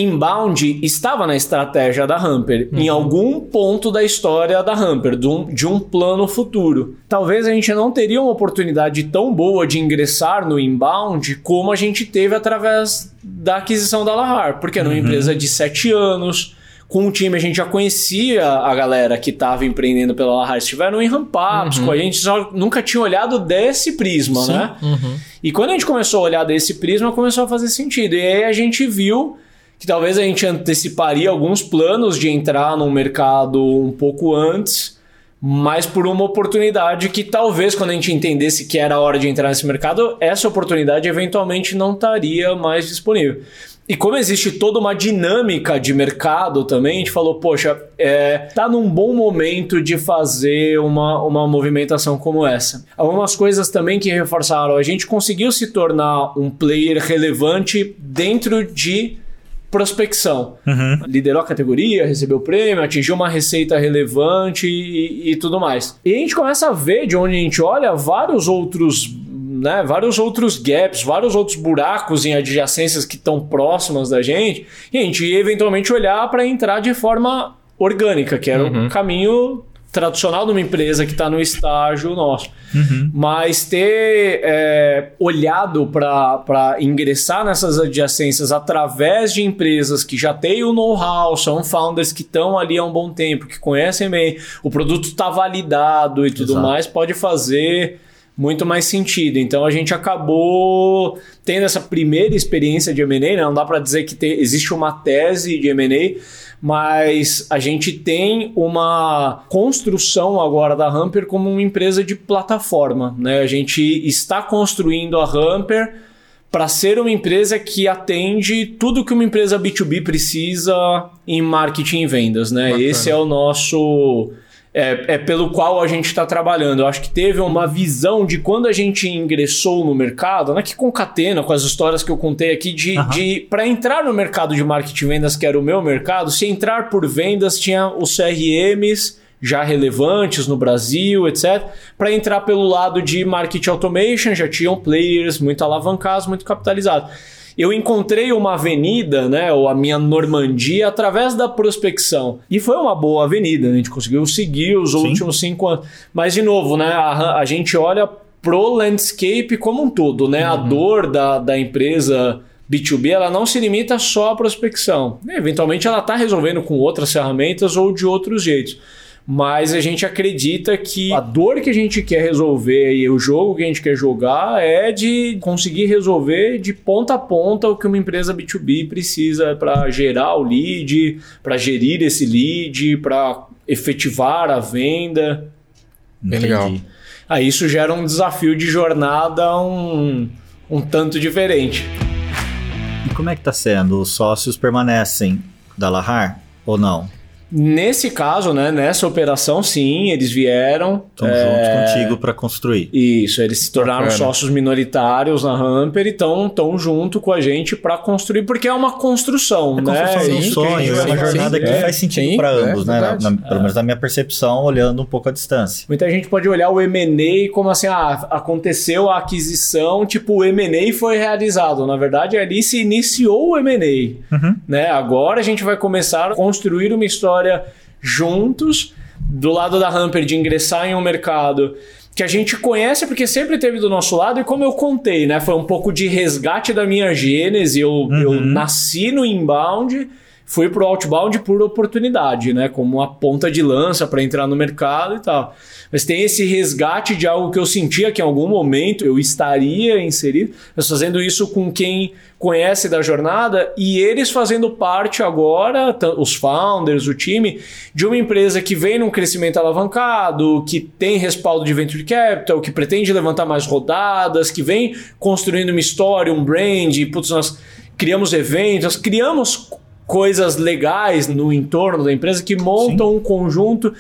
inbound estava na estratégia da Hamper, uhum. em algum ponto da história da Hamper, de um, de um, plano futuro. Talvez a gente não teria uma oportunidade tão boa de ingressar no inbound como a gente teve através da aquisição da Lahar, porque era uma uhum. empresa de sete anos. Com o time a gente já conhecia a galera que estava empreendendo pela Lahar, estiveram em ramp-ups uhum. com a gente, só nunca tinha olhado desse prisma, Sim. né? Uhum. E quando a gente começou a olhar desse prisma, começou a fazer sentido. E aí a gente viu que talvez a gente anteciparia alguns planos de entrar no mercado um pouco antes, mas por uma oportunidade que talvez quando a gente entendesse que era a hora de entrar nesse mercado, essa oportunidade eventualmente não estaria mais disponível. E como existe toda uma dinâmica de mercado também, a gente falou, poxa, é, tá num bom momento de fazer uma, uma movimentação como essa. Algumas coisas também que reforçaram, a gente conseguiu se tornar um player relevante dentro de prospecção. Uhum. Liderou a categoria, recebeu prêmio, atingiu uma receita relevante e, e, tudo mais. E a gente começa a ver, de onde a gente olha, vários outros. Né, vários outros gaps, vários outros buracos em adjacências que estão próximas da gente, e a gente eventualmente olhar para entrar de forma orgânica, que era uhum. o caminho tradicional de uma empresa que está no estágio nosso. Uhum. Mas ter é, olhado para ingressar nessas adjacências através de empresas que já têm o know-how, são founders que estão ali há um bom tempo, que conhecem bem, o produto está validado e tudo Exato. mais, pode fazer muito mais sentido. Então a gente acabou tendo essa primeira experiência de M&A, né? não dá para dizer que te, existe uma tese de M&A, mas a gente tem uma construção agora da Hamper como uma empresa de plataforma. Né? A gente está construindo a Hamper para ser uma empresa que atende tudo que uma empresa B2B precisa em marketing e vendas. Né? Esse é o nosso é, é pelo qual a gente está trabalhando. Eu acho que teve uma visão de quando a gente ingressou no mercado, né, que concatena com as histórias que eu contei aqui, de, uhum. de para entrar no mercado de marketing e vendas, que era o meu mercado, se entrar por vendas, tinha os CRMs já relevantes no Brasil, etc. Para entrar pelo lado de marketing automation, já tinham players muito alavancados, muito capitalizados eu encontrei uma avenida, né, ou a minha Normandia, através da prospecção. E foi uma boa avenida, né? a gente conseguiu seguir os Sim. últimos cinco anos. Mas, de novo, né, a, a gente olha pro landscape como um todo, né? Uhum. A dor da, da empresa B2B ela não se limita só à prospecção. Eventualmente ela está resolvendo com outras ferramentas ou de outros jeitos mas a gente acredita que a dor que a gente quer resolver e o jogo que a gente quer jogar é de conseguir resolver de ponta a ponta o que uma empresa B2B precisa para gerar o lead, para gerir esse lead, para efetivar a venda. Bem legal. Aí isso gera um desafio de jornada um, um tanto diferente. E como é que está sendo? Os sócios permanecem da Lahar ou não? Nesse caso, né, nessa operação, sim, eles vieram. Estão é... juntos contigo para construir. Isso, eles se tornaram Bacana. sócios minoritários na Hamper e estão tão junto com a gente para construir, porque é uma construção, é né? Construção é um sonho, é uma jornada sim, que é, faz sentido para ambos, né? Na, na, pelo menos na minha percepção, olhando um pouco à distância. Muita gente pode olhar o M&A como assim, ah, aconteceu a aquisição, tipo, o M&A foi realizado. Na verdade, ali se iniciou o M&A, uhum. né? Agora a gente vai começar a construir uma história história juntos, do lado da Hamper de ingressar em um mercado que a gente conhece porque sempre teve do nosso lado e como eu contei, né, foi um pouco de resgate da minha gênese, eu, uhum. eu nasci no inbound fui pro outbound por oportunidade, né? Como uma ponta de lança para entrar no mercado e tal. Mas tem esse resgate de algo que eu sentia que em algum momento eu estaria inserido, mas fazendo isso com quem conhece da jornada e eles fazendo parte agora, os founders, o time, de uma empresa que vem num crescimento alavancado, que tem respaldo de venture capital, que pretende levantar mais rodadas, que vem construindo uma história, um brand, putz, nós criamos eventos, criamos coisas legais no entorno da empresa que montam Sim. um conjunto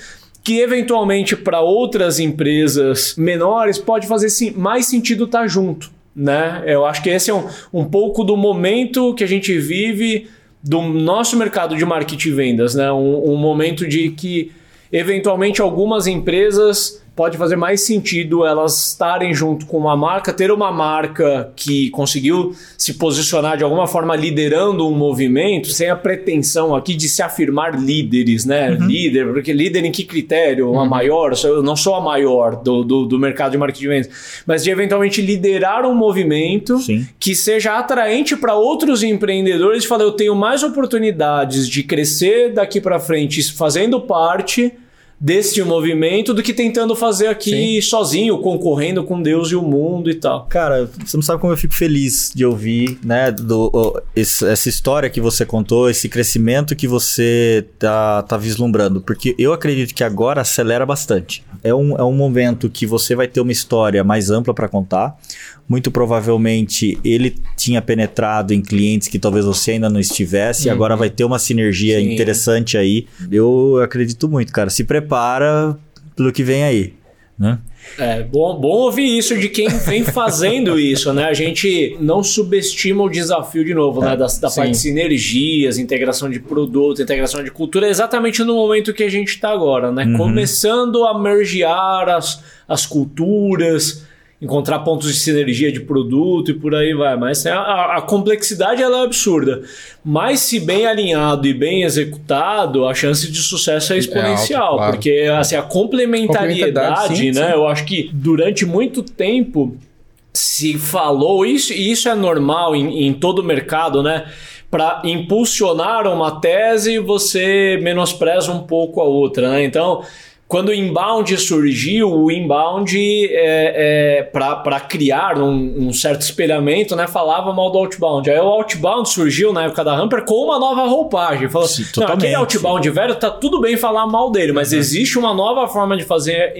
que eventualmente para outras empresas menores pode fazer mais sentido estar tá junto. Né? Eu acho que esse é um, um pouco do momento que a gente vive do nosso mercado de marketing e vendas, né? um, um momento de que eventualmente algumas empresas pode fazer mais sentido elas estarem junto com uma marca, ter uma marca que conseguiu se posicionar de alguma forma liderando um movimento, sem a pretensão aqui de se afirmar líderes, né? Uhum. Líder, porque líder em que critério? Uhum. A maior? Eu não sou a maior do, do, do mercado de marketing de vendas, mas de eventualmente liderar um movimento Sim. que seja atraente para outros empreendedores e falar, eu tenho mais oportunidades de crescer daqui para frente fazendo parte deste movimento do que tentando fazer aqui Sim. sozinho, concorrendo com Deus e o mundo e tal. Cara, você não sabe como eu fico feliz de ouvir, né, do, esse, essa história que você contou, esse crescimento que você tá, tá vislumbrando, porque eu acredito que agora acelera bastante. É um, é um momento que você vai ter uma história mais ampla para contar, muito provavelmente ele tinha penetrado em clientes que talvez você ainda não estivesse, uhum. e agora vai ter uma sinergia Sim. interessante aí. Eu acredito muito, cara. Se prepara pelo que vem aí. Né? É bom, bom ouvir isso de quem vem *laughs* fazendo isso, né? A gente não subestima o desafio de novo, né? é, né? Da, da parte de sinergias, integração de produto, integração de cultura, exatamente no momento que a gente está agora, né? Uhum. Começando a mergear as, as culturas, encontrar pontos de sinergia de produto e por aí vai. Mas a, a, complexidade ela é absurda. Mas se bem alinhado e bem executado, a chance de sucesso é exponencial. É alto, claro. Porque assim, a complementariedade, sim, né? Sim. Eu acho que durante muito tempo se falou isso, e isso é normal em, em todo o mercado, né? Para impulsionar uma tese, você menospreza um pouco a outra, né? Então, quando o inbound surgiu, o inbound, é, é, para criar um, um, certo espelhamento, né, falava mal do outbound. Aí o outbound surgiu na época da Hamper com uma nova roupagem. Falou assim: não, aquele outbound velho tá tudo bem falar mal dele, mas uhum. existe uma nova forma de fazer.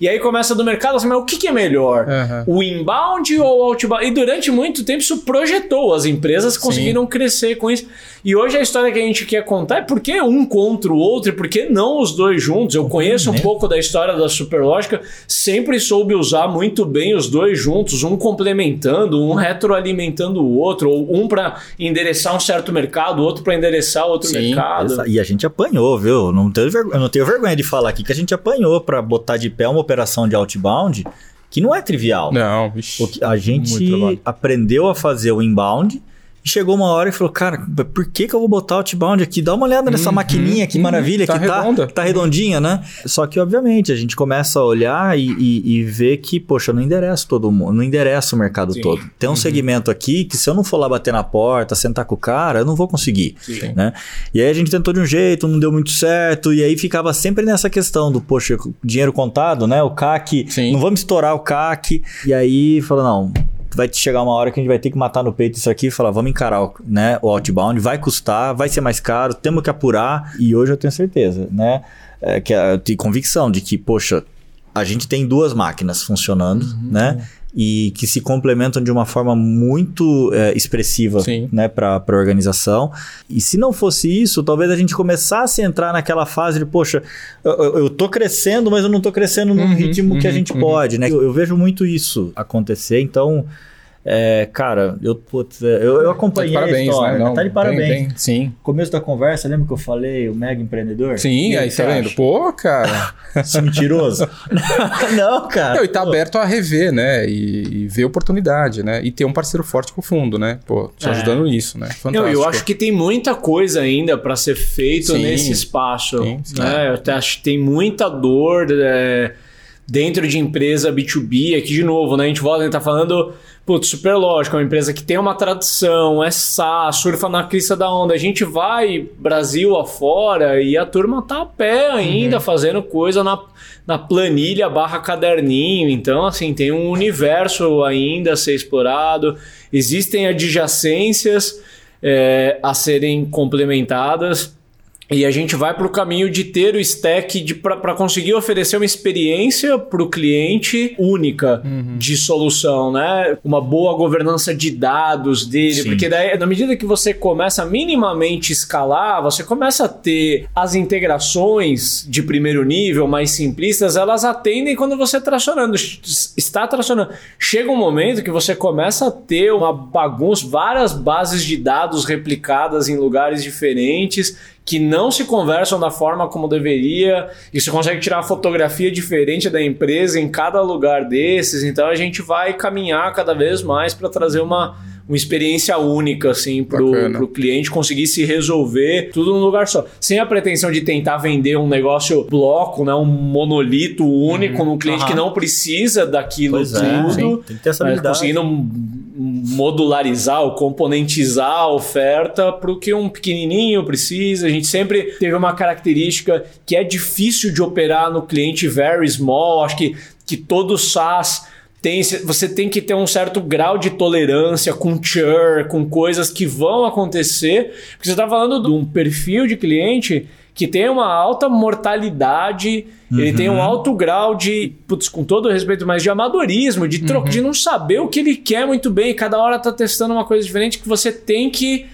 E aí começa do mercado assim: mas o que, que é melhor? Uhum. O inbound ou o outbound? E durante muito tempo isso projetou, as empresas conseguiram Sim. crescer com isso. E hoje a história que a gente quer contar é por que um contra o outro e por que não os dois juntos. Eu conheço um pouco da história da Superlógica, sempre soube usar muito bem os dois juntos, um complementando, um retroalimentando o outro, ou um para endereçar um certo mercado, outro para endereçar outro Sim, mercado. E a gente apanhou, viu? Não tenho, eu não tenho vergonha de falar aqui que a gente apanhou para botar de pé uma operação de outbound que não é trivial. Não, bicho. A gente aprendeu a fazer o inbound e chegou uma hora e falou, cara, por que, que eu vou botar o outbound aqui? Dá uma olhada nessa uhum, maquininha, que uhum, maravilha, tá que redonda. tá, tá redondinha, né? Só que, obviamente, a gente começa a olhar e, e, e ver que, poxa, não endereça todo mundo, não endereça o mercado Sim. todo. Tem um uhum. segmento aqui que se eu não for lá bater na porta, sentar com o cara, eu não vou conseguir, Sim. né? E aí a gente tentou de um jeito, não deu muito certo, e aí ficava sempre nessa questão do, poxa, dinheiro contado, né? O CAC, Sim. não vamos estourar o CAC. E aí falou, não, vai chegar uma hora que a gente vai ter que matar no peito isso aqui e falar, vamos encarar o, né, o outbound, vai custar, vai ser mais caro, temos que apurar. E hoje eu tenho certeza, né? É, que eu tenho convicção de que, poxa, a gente tem duas máquinas funcionando, uhum. né? E que se complementam de uma forma muito é, expressiva né, para a organização. E se não fosse isso, talvez a gente começasse a entrar naquela fase de, poxa, eu, estou crescendo, mas eu não estou crescendo no uhum, ritmo uhum, que a uhum, gente uhum. pode. Né? Eu, eu, vejo muito isso acontecer, então é, cara, eu, putz, é, eu, eu acompanhei tá parabéns, a história. Né? Não, tá de parabéns. Bem, bem, sim. Começo da conversa, lembra que eu falei o mega empreendedor? Sim, aí tá vendo? Pô, cara. *laughs* Esse mentiroso. *laughs* não, cara. Não, e tá pô. aberto a rever, né? E, e, ver oportunidade, né? E ter um parceiro forte com o fundo, né? Pô, te é. ajudando nisso, né? Fantástico. Eu, eu acho que tem muita coisa ainda para ser feito sim, nesse espaço. Sim, sim. Né? Eu acho que tem muita dor é, dentro de empresa B2B. Aqui, de novo, né? A gente volta a tá falando Putz, super lógico, é uma empresa que tem uma tradição, é SaaS, surfa na crista da onda. A gente vai Brasil afora e a turma tá a pé ainda, uhum. fazendo coisa na, na planilha barra caderninho. Então, assim, tem um universo ainda a ser explorado. Existem adjacências é, a serem complementadas. E a gente vai para o caminho de ter o stack para conseguir oferecer uma experiência para o cliente única uhum. de solução, né? Uma boa governança de dados dele, Sim. porque daí, na medida que você começa a minimamente escalar, você começa a ter as integrações de primeiro nível mais simplistas, elas atendem quando você tracionando, está tracionando. Chega um momento que você começa a ter uma bagunça, várias bases de dados replicadas em lugares diferentes que não se conversam da forma como deveria, e você consegue tirar uma fotografia diferente da empresa em cada lugar desses. Então a gente vai caminhar cada vez mais para trazer uma, uma experiência única assim para o cliente conseguir se resolver tudo num lugar só, sem a pretensão de tentar vender um negócio bloco, né, um monolito único uhum. num cliente uhum. que não precisa daquilo pois é, tudo, é, tem que ter essa habilidade. conseguindo modularizar ou componentizar a oferta para o que um pequenininho precisa. A gente sempre teve uma característica que é difícil de operar no cliente very small. Acho que, que todo SaaS tem, você tem que ter um certo grau de tolerância com churn, com coisas que vão acontecer. Porque você está falando de um perfil de cliente que tem uma alta mortalidade, uhum. ele tem um uhum. alto grau de, putz, com todo o respeito, mas de amadorismo, de troco, uhum. de não saber o que ele quer muito bem, cada hora tá testando uma coisa diferente que você tem que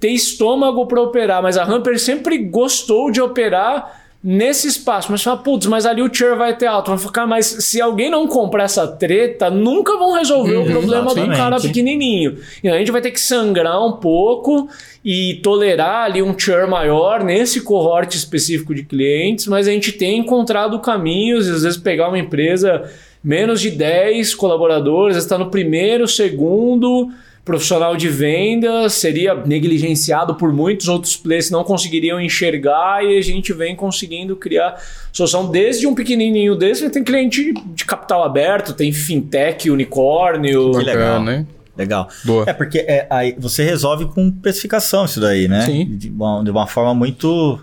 ter estômago para operar, mas a Hamper sempre gostou de operar nesse espaço. Mas fala, putz, mas ali o churn vai ter alto. Vai ficar, mas se alguém não comprar essa treta, nunca vão resolver uhum, o problema exatamente. do cara pequenininho. E a gente vai ter que sangrar um pouco e tolerar ali um churn maior nesse cohort específico de clientes, mas a gente tem encontrado caminhos, às vezes pegar uma empresa menos de 10 colaboradores, está no primeiro, segundo, profissional de venda seria negligenciado por muitos outros players que não conseguiriam enxergar e a gente vem conseguindo criar solução desde um pequenininho desse, tem cliente de capital aberto, tem fintech, unicórnio. Que legal, né? Legal. Boa. É porque é, aí você resolve com precificação isso daí, né? Sim. De uma, de uma forma muito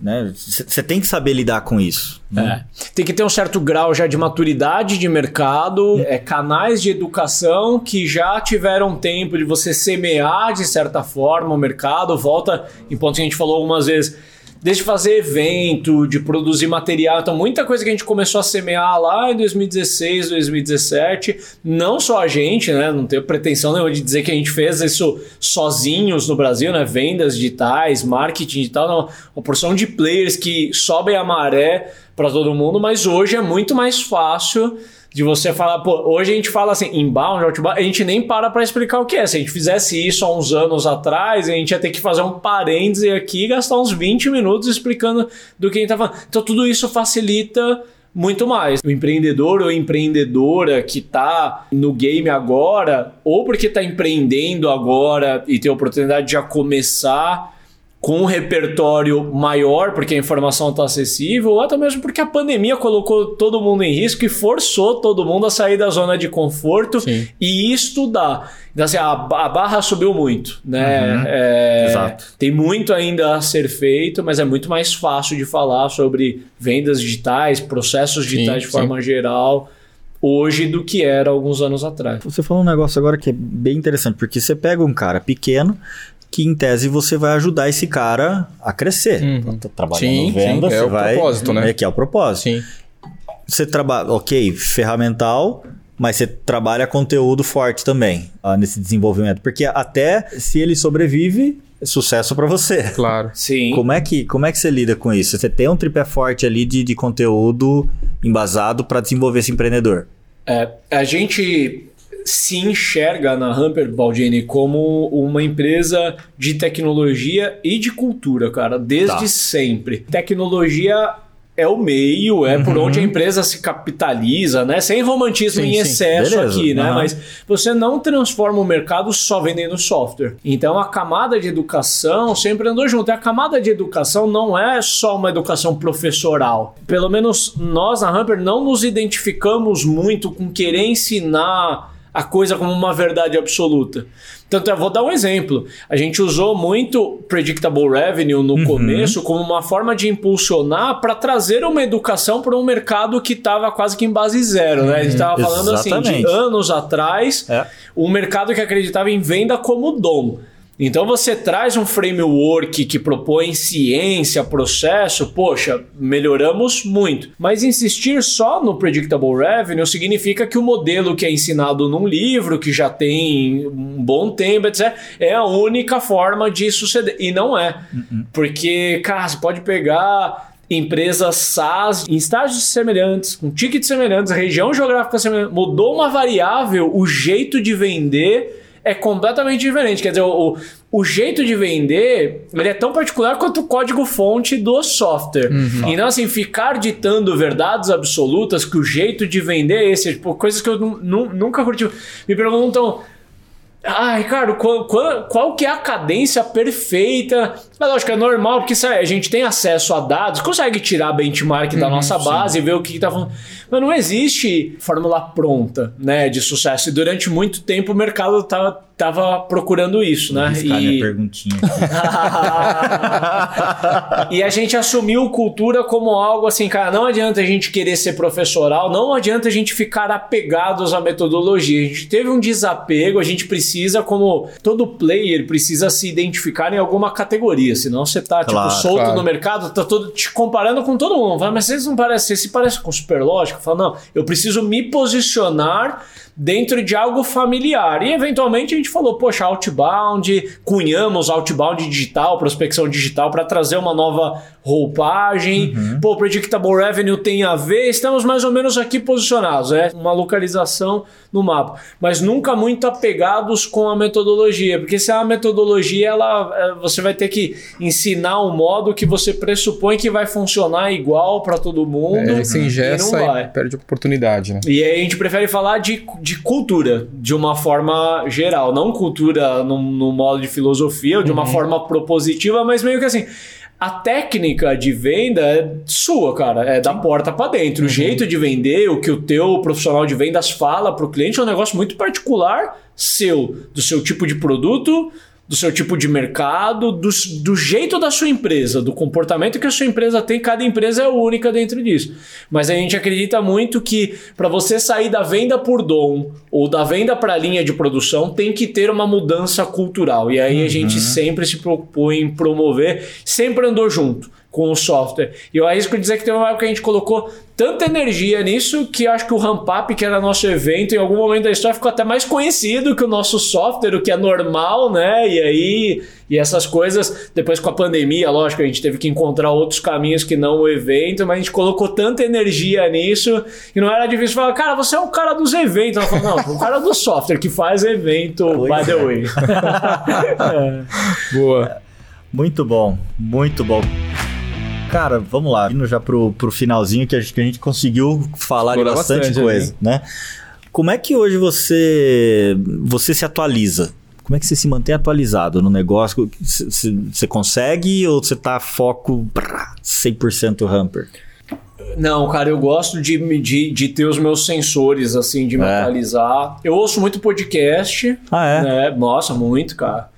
você né? tem que saber lidar com isso. Né? É. Tem que ter um certo grau já de maturidade de mercado, é, canais de educação que já tiveram tempo de você semear de certa forma o mercado. Volta em pontos que a gente falou algumas vezes desde fazer evento, de produzir material. Então, muita coisa que a gente começou a semear lá em 2016, 2017. Não só a gente, né? Não tenho pretensão nenhuma de dizer que a gente fez isso sozinhos no Brasil, né? Vendas digitais, marketing digital, não. Uma porção de players que sobem a maré para todo mundo, mas hoje é muito mais fácil de você falar, pô, hoje a gente fala assim, inbound, outbound, a gente nem para para explicar o que é. Se a gente fizesse isso há uns anos atrás, a gente ia ter que fazer um parêntese aqui e gastar uns 20 minutos explicando do que a gente tá falando. Então tudo isso facilita muito mais. O empreendedor ou empreendedora que está no game agora, ou porque está empreendendo agora e tem a oportunidade de já começar com um repertório maior, porque a informação está acessível, ou até mesmo porque a pandemia colocou todo mundo em risco e forçou todo mundo a sair da zona de conforto Sim. e estudar. Então, assim, a, a barra subiu muito, né? Uhum. É, Exato. Tem muito ainda a ser feito, mas é muito mais fácil de falar sobre vendas digitais, processos digitais sim, de forma sim. geral hoje do que era alguns anos atrás. Você falou um negócio agora que é bem interessante, porque você pega um cara pequeno, que em tese você vai ajudar esse cara a crescer. Uhum. Tá trabalhando sim, venda, sim, é o vai, propósito, né? É que é o propósito. Sim. Você trabalha, ok, ferramental, mas você trabalha conteúdo forte também uh, nesse desenvolvimento, porque até se ele sobrevive, é sucesso para você. Claro. Sim. Como é que como é que você lida com isso? Você tem um tripé forte ali de, de conteúdo embasado para desenvolver esse empreendedor? É, a gente se enxerga na Hamper Baldini como uma empresa de tecnologia e de cultura, cara, desde tá. sempre. Tecnologia é o meio, é uhum. por onde a empresa se capitaliza, né? Sem romantismo sim, em excesso sim. aqui, né? Uhum. Mas você não transforma o mercado só vendendo software. Então a camada de educação sempre andou junto. E a camada de educação não é só uma educação professoral. Pelo menos nós na Hamper não nos identificamos muito com querer ensinar a coisa como uma verdade absoluta. Tanto é, vou dar um exemplo. A gente usou muito predictable revenue no uhum. começo como uma forma de impulsionar para trazer uma educação para um mercado que estava quase que em base zero, né? A gente estava falando Exatamente. assim de anos atrás, é. um mercado que acreditava em venda como dom. Então você traz um framework que propõe ciência, processo, poxa, melhoramos muito. Mas insistir só no predictable revenue significa que o modelo que é ensinado num livro, que já tem um bom tempo, etc., é a única forma de suceder. E não é. Uhum. Porque, cara, você pode pegar empresas SaaS em estágios semelhantes, com tickets semelhantes, região geográfica semelhante, mudou uma variável, o jeito de vender é completamente diferente. Quer dizer, o, o jeito de vender ele é tão particular quanto o código-fonte do software. Uhum. Então, assim, ficar ditando verdades absolutas que o jeito de vender é esse, tipo, coisas que eu nunca curti. Me perguntam. Ah, Ricardo, qual, qual, qual, que é a cadência perfeita? Mas lógico, é normal, porque sabe, a gente tem acesso a dados, consegue tirar benchmark da uhum, nossa base sim. e ver o que está falando. Mas não existe fórmula pronta né, de sucesso. E durante muito tempo o mercado estava tava procurando isso, Vou né? E minha perguntinha. *laughs* e a gente assumiu cultura como algo assim, cara, não adianta a gente querer ser professoral, não adianta a gente ficar apegados à metodologia. A gente teve um desapego, a gente precisa, como todo player, precisa se identificar em alguma categoria, senão você tá claro, tipo solto claro. no mercado, tá todo te comparando com todo mundo. Fala, mas vocês não parecem, se parece com Superlógica? Fala, não, eu preciso me posicionar dentro de algo familiar. E eventualmente a gente falou, poxa, outbound, cunhamos outbound digital, prospecção digital para trazer uma nova roupagem. Uhum. Pô, predictable revenue tem a ver, estamos mais ou menos aqui posicionados, é uma localização no mapa, mas nunca muito apegados com a metodologia, porque se a metodologia ela é, você vai ter que ensinar um modo que você pressupõe que vai funcionar igual para todo mundo. É, se ingessa e, e perde oportunidade, né? E aí a gente prefere falar de, de cultura de uma forma geral, não cultura no, no modo de filosofia ou de uma uhum. forma propositiva, mas meio que assim, a técnica de venda é sua, cara. É da porta para dentro. Uhum. O jeito de vender, o que o teu profissional de vendas fala para o cliente é um negócio muito particular seu, do seu tipo de produto, do seu tipo de mercado, do, do jeito da sua empresa, do comportamento que a sua empresa tem. Cada empresa é única dentro disso. Mas a gente acredita muito que para você sair da venda por dom ou da venda para a linha de produção, tem que ter uma mudança cultural. E aí uhum. a gente sempre se propõe em promover, sempre andou junto com o software. E eu arrisco dizer que tem uma época que a gente colocou tanta energia nisso que acho que o Ramp Up, que era nosso evento, em algum momento da história ficou até mais conhecido que o nosso software, o que é normal, né? E aí, e essas coisas, depois com a pandemia, lógico, a gente teve que encontrar outros caminhos que não o evento, mas a gente colocou tanta energia nisso que não era difícil falar, cara, você é o cara dos eventos. Ela falou, não, o cara do software que faz evento, pois by the é. way. *laughs* é. Boa. Muito bom, muito bom. Cara, vamos lá, indo já pro, pro finalzinho que a, gente, que a gente conseguiu falar de bastante, bastante coisa, ali. né? Como é que hoje você, você se atualiza? Como é que você se mantém atualizado no negócio? Você consegue ou você tá foco 100% hamper? Não, cara, eu gosto de, de, de ter os meus sensores, assim, de me é. atualizar. Eu ouço muito podcast. Ah, é? Né? Nossa, muito, cara.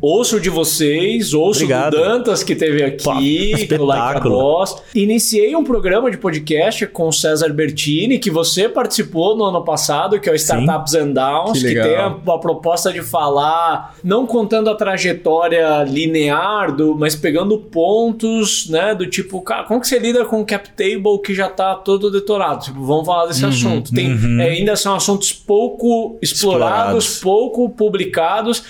Ouço de vocês, ouço Obrigado. do Dantas que teve aqui, no Like a Boss. Iniciei um programa de podcast com o César Bertini, que você participou no ano passado, que é o Startups Sim. and Downs, que, que tem a, a, proposta de falar, não contando a trajetória linear, do, mas pegando pontos, né, do tipo, cara, como que você lida com o cap table que já está todo detonado? Tipo, vamos falar desse uhum, assunto. Tem, uhum. é, ainda são assuntos pouco explorados, explorados. pouco publicados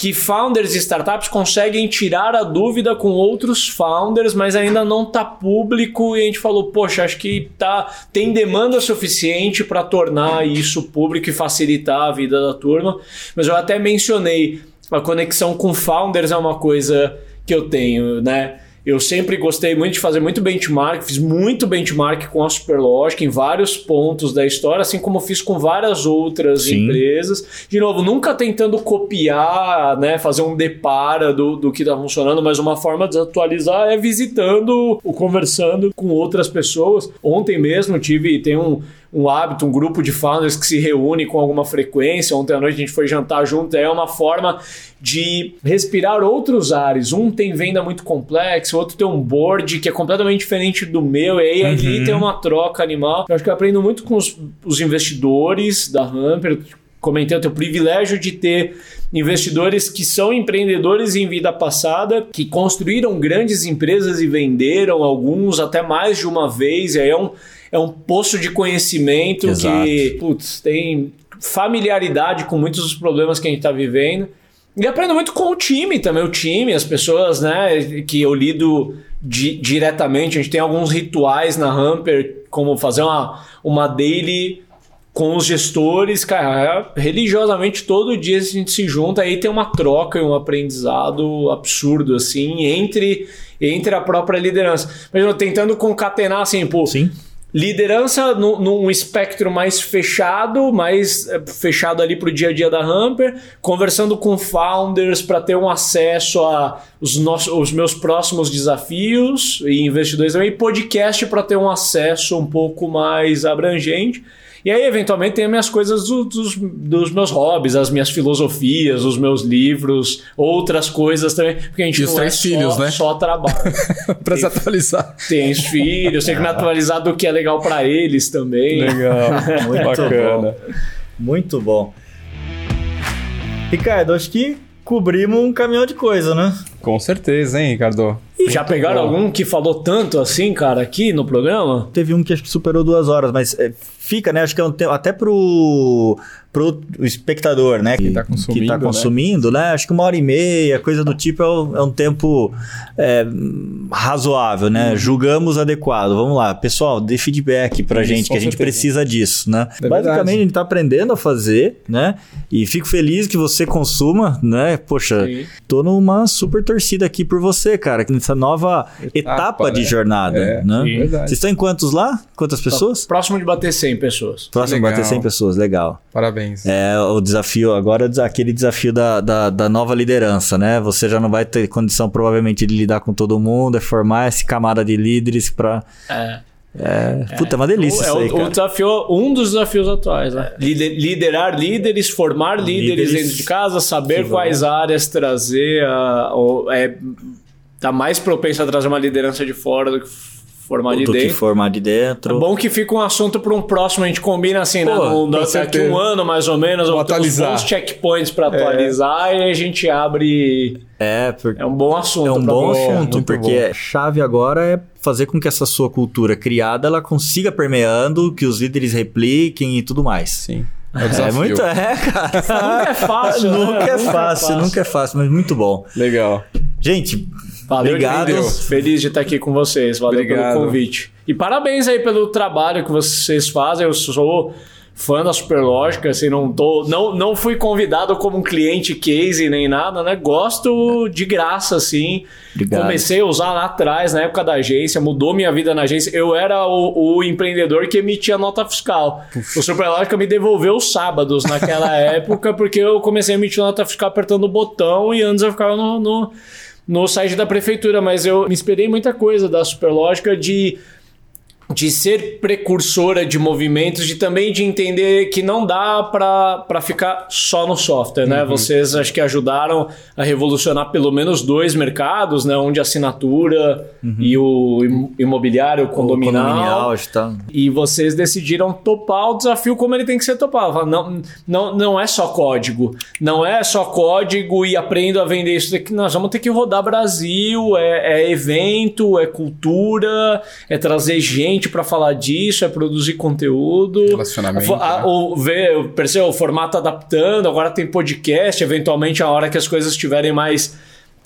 que founders e startups conseguem tirar a dúvida com outros founders, mas ainda não está público e a gente falou, poxa, acho que tá, tem demanda suficiente para tornar isso público e facilitar a vida da turma. Mas eu até mencionei a conexão com founders é uma coisa que eu tenho, né? Eu sempre gostei muito de fazer muito benchmark, fiz muito benchmark com a Superlogic em vários pontos da história, assim como fiz com várias outras Sim. empresas. De novo, nunca tentando copiar, né, fazer um depara do, do que está funcionando, mas uma forma de atualizar é visitando ou conversando com outras pessoas. Ontem mesmo tive, tem um um hábito, um grupo de founders que se reúne com alguma frequência. Ontem à noite a gente foi jantar junto. É uma forma de respirar outros ares. Um tem venda muito complexa, outro tem um board que é completamente diferente do meu. E aí uhum. ali tem uma troca animal. Eu acho que eu aprendo muito com os, os investidores da Hamper comentei, eu tenho o privilégio de ter investidores que são empreendedores em vida passada, que construíram grandes empresas e venderam alguns até mais de uma vez, e aí é um, é um poço de conhecimento Exato. que, putz, tem familiaridade com muitos dos problemas que a gente está vivendo. E aprendo muito com o time também, o time, as pessoas, né, que eu lido di diretamente. A gente tem alguns rituais na Hamper, como fazer uma, uma daily com os gestores, cara, religiosamente todo dia a gente se junta, aí tem uma troca e um aprendizado absurdo, assim, entre, entre a própria liderança. Mas tentando concatenar, assim, pô, Sim. Liderança no, num espectro mais fechado, mais eh, fechado ali para o dia a dia da Hamper, conversando com founders para ter um acesso a os, nossos, os meus próximos desafios e investidores também, podcast para ter um acesso um pouco mais abrangente. E aí, eventualmente, tem as minhas coisas do- dos, dos meus hobbies, as minhas filosofias, os meus livros, outras coisas também, porque a gente E os não três é filhos, só, né? só trabalho. *laughs* pra se atualizar. Tem os filhos, tem que me atualizar do que é legal para eles também. Legal. *laughs* Muito Bacana. bom. Muito bom. Ricardo, acho que cobrimos um caminhão de coisa, né? Com certeza, hein, Ricardo? Já pegaram bom. algum que falou tanto assim, cara, aqui no programa? Teve um que acho que superou duas horas, mas é, fica, né? Acho que é um tempo até pro, pro espectador, né? Que, tá consumindo, que tá né? consumindo, né? Acho que uma hora e meia, coisa do tipo, é um, é um tempo é, razoável, Uhum. né? Julgamos adequado. Vamos lá, pessoal, dê feedback pra Isso, gente, que a gente certeza. precisa disso, né? É Basicamente, verdade. a gente tá aprendendo a fazer, né? E fico feliz que você consuma, né? Poxa, Sim. tô numa super torcida aqui por você, cara, nessa nova etapa, de né? jornada, É, né? sim. Verdade. Vocês estão em quantos lá? Quantas pessoas? Próximo de bater 100 pessoas. Próximo Legal. bater 100 pessoas, legal. Parabéns. É o desafio, agora é aquele desafio da, da, da nova liderança, né? Você já não vai ter condição, provavelmente, de lidar com todo mundo, é formar essa camada de líderes pra. É. É, puta, é uma delícia é isso aí, o, o cara. desafio, um dos desafios atuais, né? Lider- liderar líderes, formar líderes, Líderes dentro de casa, saber quais áreas trazer, a, ou, é, tá mais propenso a trazer uma liderança de fora do que formar de Do que dentro. formar de dentro. É bom que fica um assunto para um próximo, a gente combina assim, né? Pô, No- com daqui certeza. um ano mais ou menos, Vamos uns atualizar. bons checkpoints para atualizar e a gente abre. É, porque É um bom assunto. é um bom você. assunto, muito porque a chave agora é fazer com que essa sua cultura criada ela consiga permeando, que os líderes repliquem e tudo mais. Sim. É É muito, é, cara. Nunca é fácil, né? nunca é fácil, nunca é fácil, mas muito bom. Legal. Gente, Valeu, obrigado. Feliz de estar aqui com vocês. Valeu Obrigado. pelo convite. E parabéns aí pelo trabalho que vocês fazem. Eu sou fã da Superlógica, assim, não tô, não, não fui convidado como um cliente case nem nada, né? Gosto de graça, assim. Obrigado. Comecei a usar lá atrás, na época da agência, mudou minha vida na agência. Eu era o, o empreendedor que emitia nota fiscal. O Superlógica me devolveu os sábados naquela *laughs* época, porque eu comecei a emitir nota fiscal apertando o botão e antes eu ficava no- no, no site da prefeitura, mas eu me inspirei em muita coisa da Superlógica de de ser precursora de movimentos, de também de entender que não dá para ficar só no software, né? Vocês acho que ajudaram a revolucionar pelo menos dois mercados, né? Um de assinatura e o im- imobiliário, o condominial. condominial, acho que tá- E vocês decidiram topar o desafio como ele tem que ser topado. Não, não, não é só código. Não é só código e aprendo a vender isso daqui. Nós vamos ter que rodar Brasil, é, é evento, é cultura, é trazer gente para falar disso, é produzir conteúdo. Relacionamento, A- né? o, ver, percebeu, o formato adaptando, agora tem podcast, eventualmente a hora que as coisas estiverem mais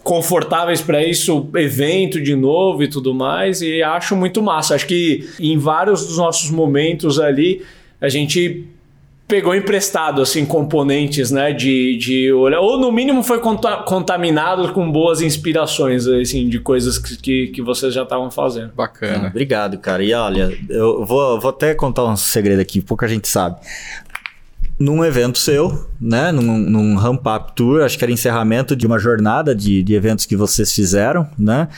confortáveis para isso, evento de novo e tudo mais, e acho muito massa. Acho que em vários dos nossos momentos ali, a gente pegou emprestado assim componentes, né, de, de olhar, ou no mínimo foi conta- contaminado com boas inspirações assim de coisas que, que, que vocês já estavam fazendo. Ah, Bacana. obrigado, cara. E olha, eu vou, vou até contar um segredo aqui, pouca gente sabe. Num evento seu, né? Num, num Ramp Up Tour, acho que era encerramento de uma jornada de, de eventos que vocês fizeram, né?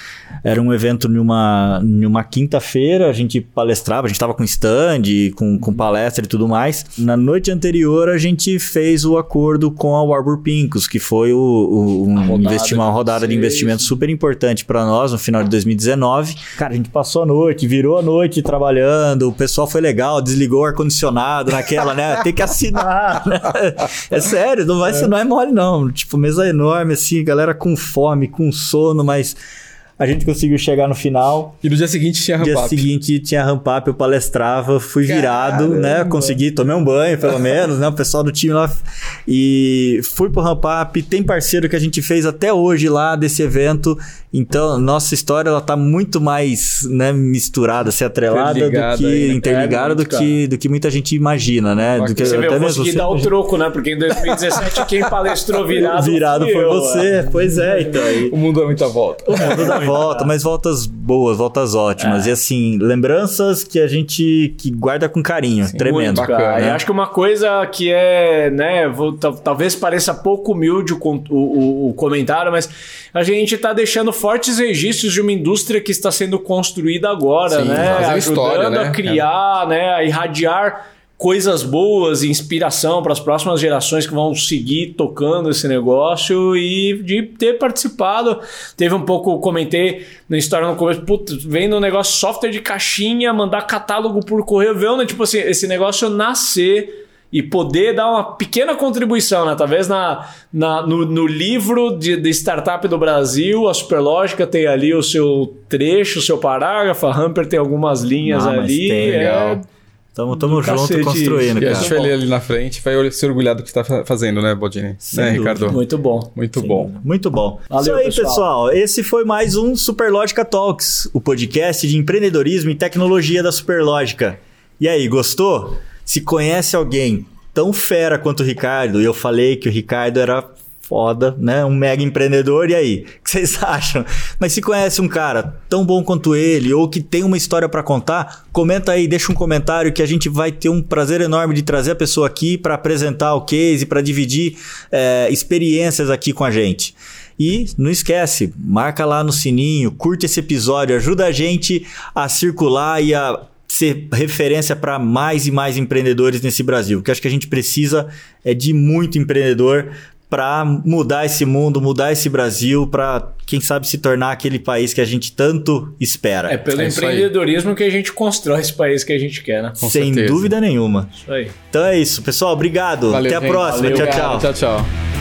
Era um evento numa, numa quinta-feira, a gente palestrava, a gente tava com stand, com, com palestra e tudo mais. Na noite anterior, a gente fez o acordo com a Warburg Pincus, que foi o, o, um rodada investi- uma rodada de investimento super importante para nós no final de 2019. Cara, a gente passou a noite, virou a noite trabalhando, o pessoal foi legal, desligou o ar-condicionado naquela, né? Tem que assinar *laughs* É sério, não vai ser, não é mole não. Tipo, mesa enorme assim, galera com fome, com sono, mas a gente conseguiu chegar no final. E no dia seguinte tinha ramp No dia seguinte tinha ramp up, eu palestrava, fui virado, né? Caramba. Consegui, tomei um banho, pelo menos, né? O pessoal do time lá. E fui pro ramp up. Tem parceiro que a gente fez até hoje lá desse evento. Então, nossa história ela tá muito mais né, misturada, se atrelada do Interligada que aí, né? interligada É, do, que, do que muita gente imagina, né? Do que, Você vê, eu consegui você- dar o troco, né? Porque em 2017 quem palestrou *laughs* virado. virado foi eu, você. é. Pois é, então. aí- O mundo é muita volta. O mundo dá volta, mas voltas boas, voltas ótimas. E assim, lembranças que a gente que guarda com carinho. tremendo. Muito, Bacana, né? Acho que uma coisa que é, né, vou- tal- talvez pareça pouco humilde o, o- o- o comentário, mas a gente tá deixando fortes registros de uma indústria que está sendo construída agora, Sim, né? Ajudando história, né? a criar, né, a irradiar coisas boas e inspiração para as próximas gerações que vão seguir tocando esse negócio e de ter participado. Teve um pouco, comentei na história no começo, putz, vendo um negócio software de caixinha, mandar catálogo por correio, vendo, tipo assim, esse negócio nascer e poder dar uma pequena contribuição, né? Talvez na, na- no, no livro de, de startup do Brasil, a Superlógica tem ali o seu trecho, o seu parágrafo, a Hamper tem algumas linhas Ah, mas ali. tem, é- legal. Tamo, tamo junto cacete construindo. E a cara. gente vai ler ali na frente, vai se orgulhar do que você tá fazendo, né, Baldini? Sem né. Ricardo? Muito bom. Muito Sim, bom. Muito bom. Valeu, Isso aí, pessoal. pessoal. Esse foi mais um Superlógica Talks, o podcast de empreendedorismo e tecnologia da Superlógica. E aí, gostou? Se conhece alguém tão fera quanto o Ricardo, e eu falei que o Ricardo era foda, né? Um mega empreendedor, e aí? O que vocês *laughs* acham? Mas se conhece um cara tão bom quanto ele, ou que tem uma história pra contar, comenta aí, deixa um comentário que a gente vai ter um prazer enorme de trazer a pessoa aqui pra apresentar o case, pra dividir é, experiências aqui com a gente. E não esquece, marca lá no sininho, curte esse episódio, ajuda a gente a circular e a ser referência para mais e mais empreendedores nesse Brasil. O que acho que a gente precisa é de muito empreendedor para mudar esse mundo, mudar esse Brasil, para quem sabe se tornar aquele país que a gente tanto espera. É pelo É empreendedorismo que a gente constrói esse país que a gente quer, né? Com Sem certeza. dúvida nenhuma. Isso aí. Então é isso, pessoal. Obrigado. Valeu, Até a gente. próxima. Valeu, tchau, tchau. Tchau, tchau.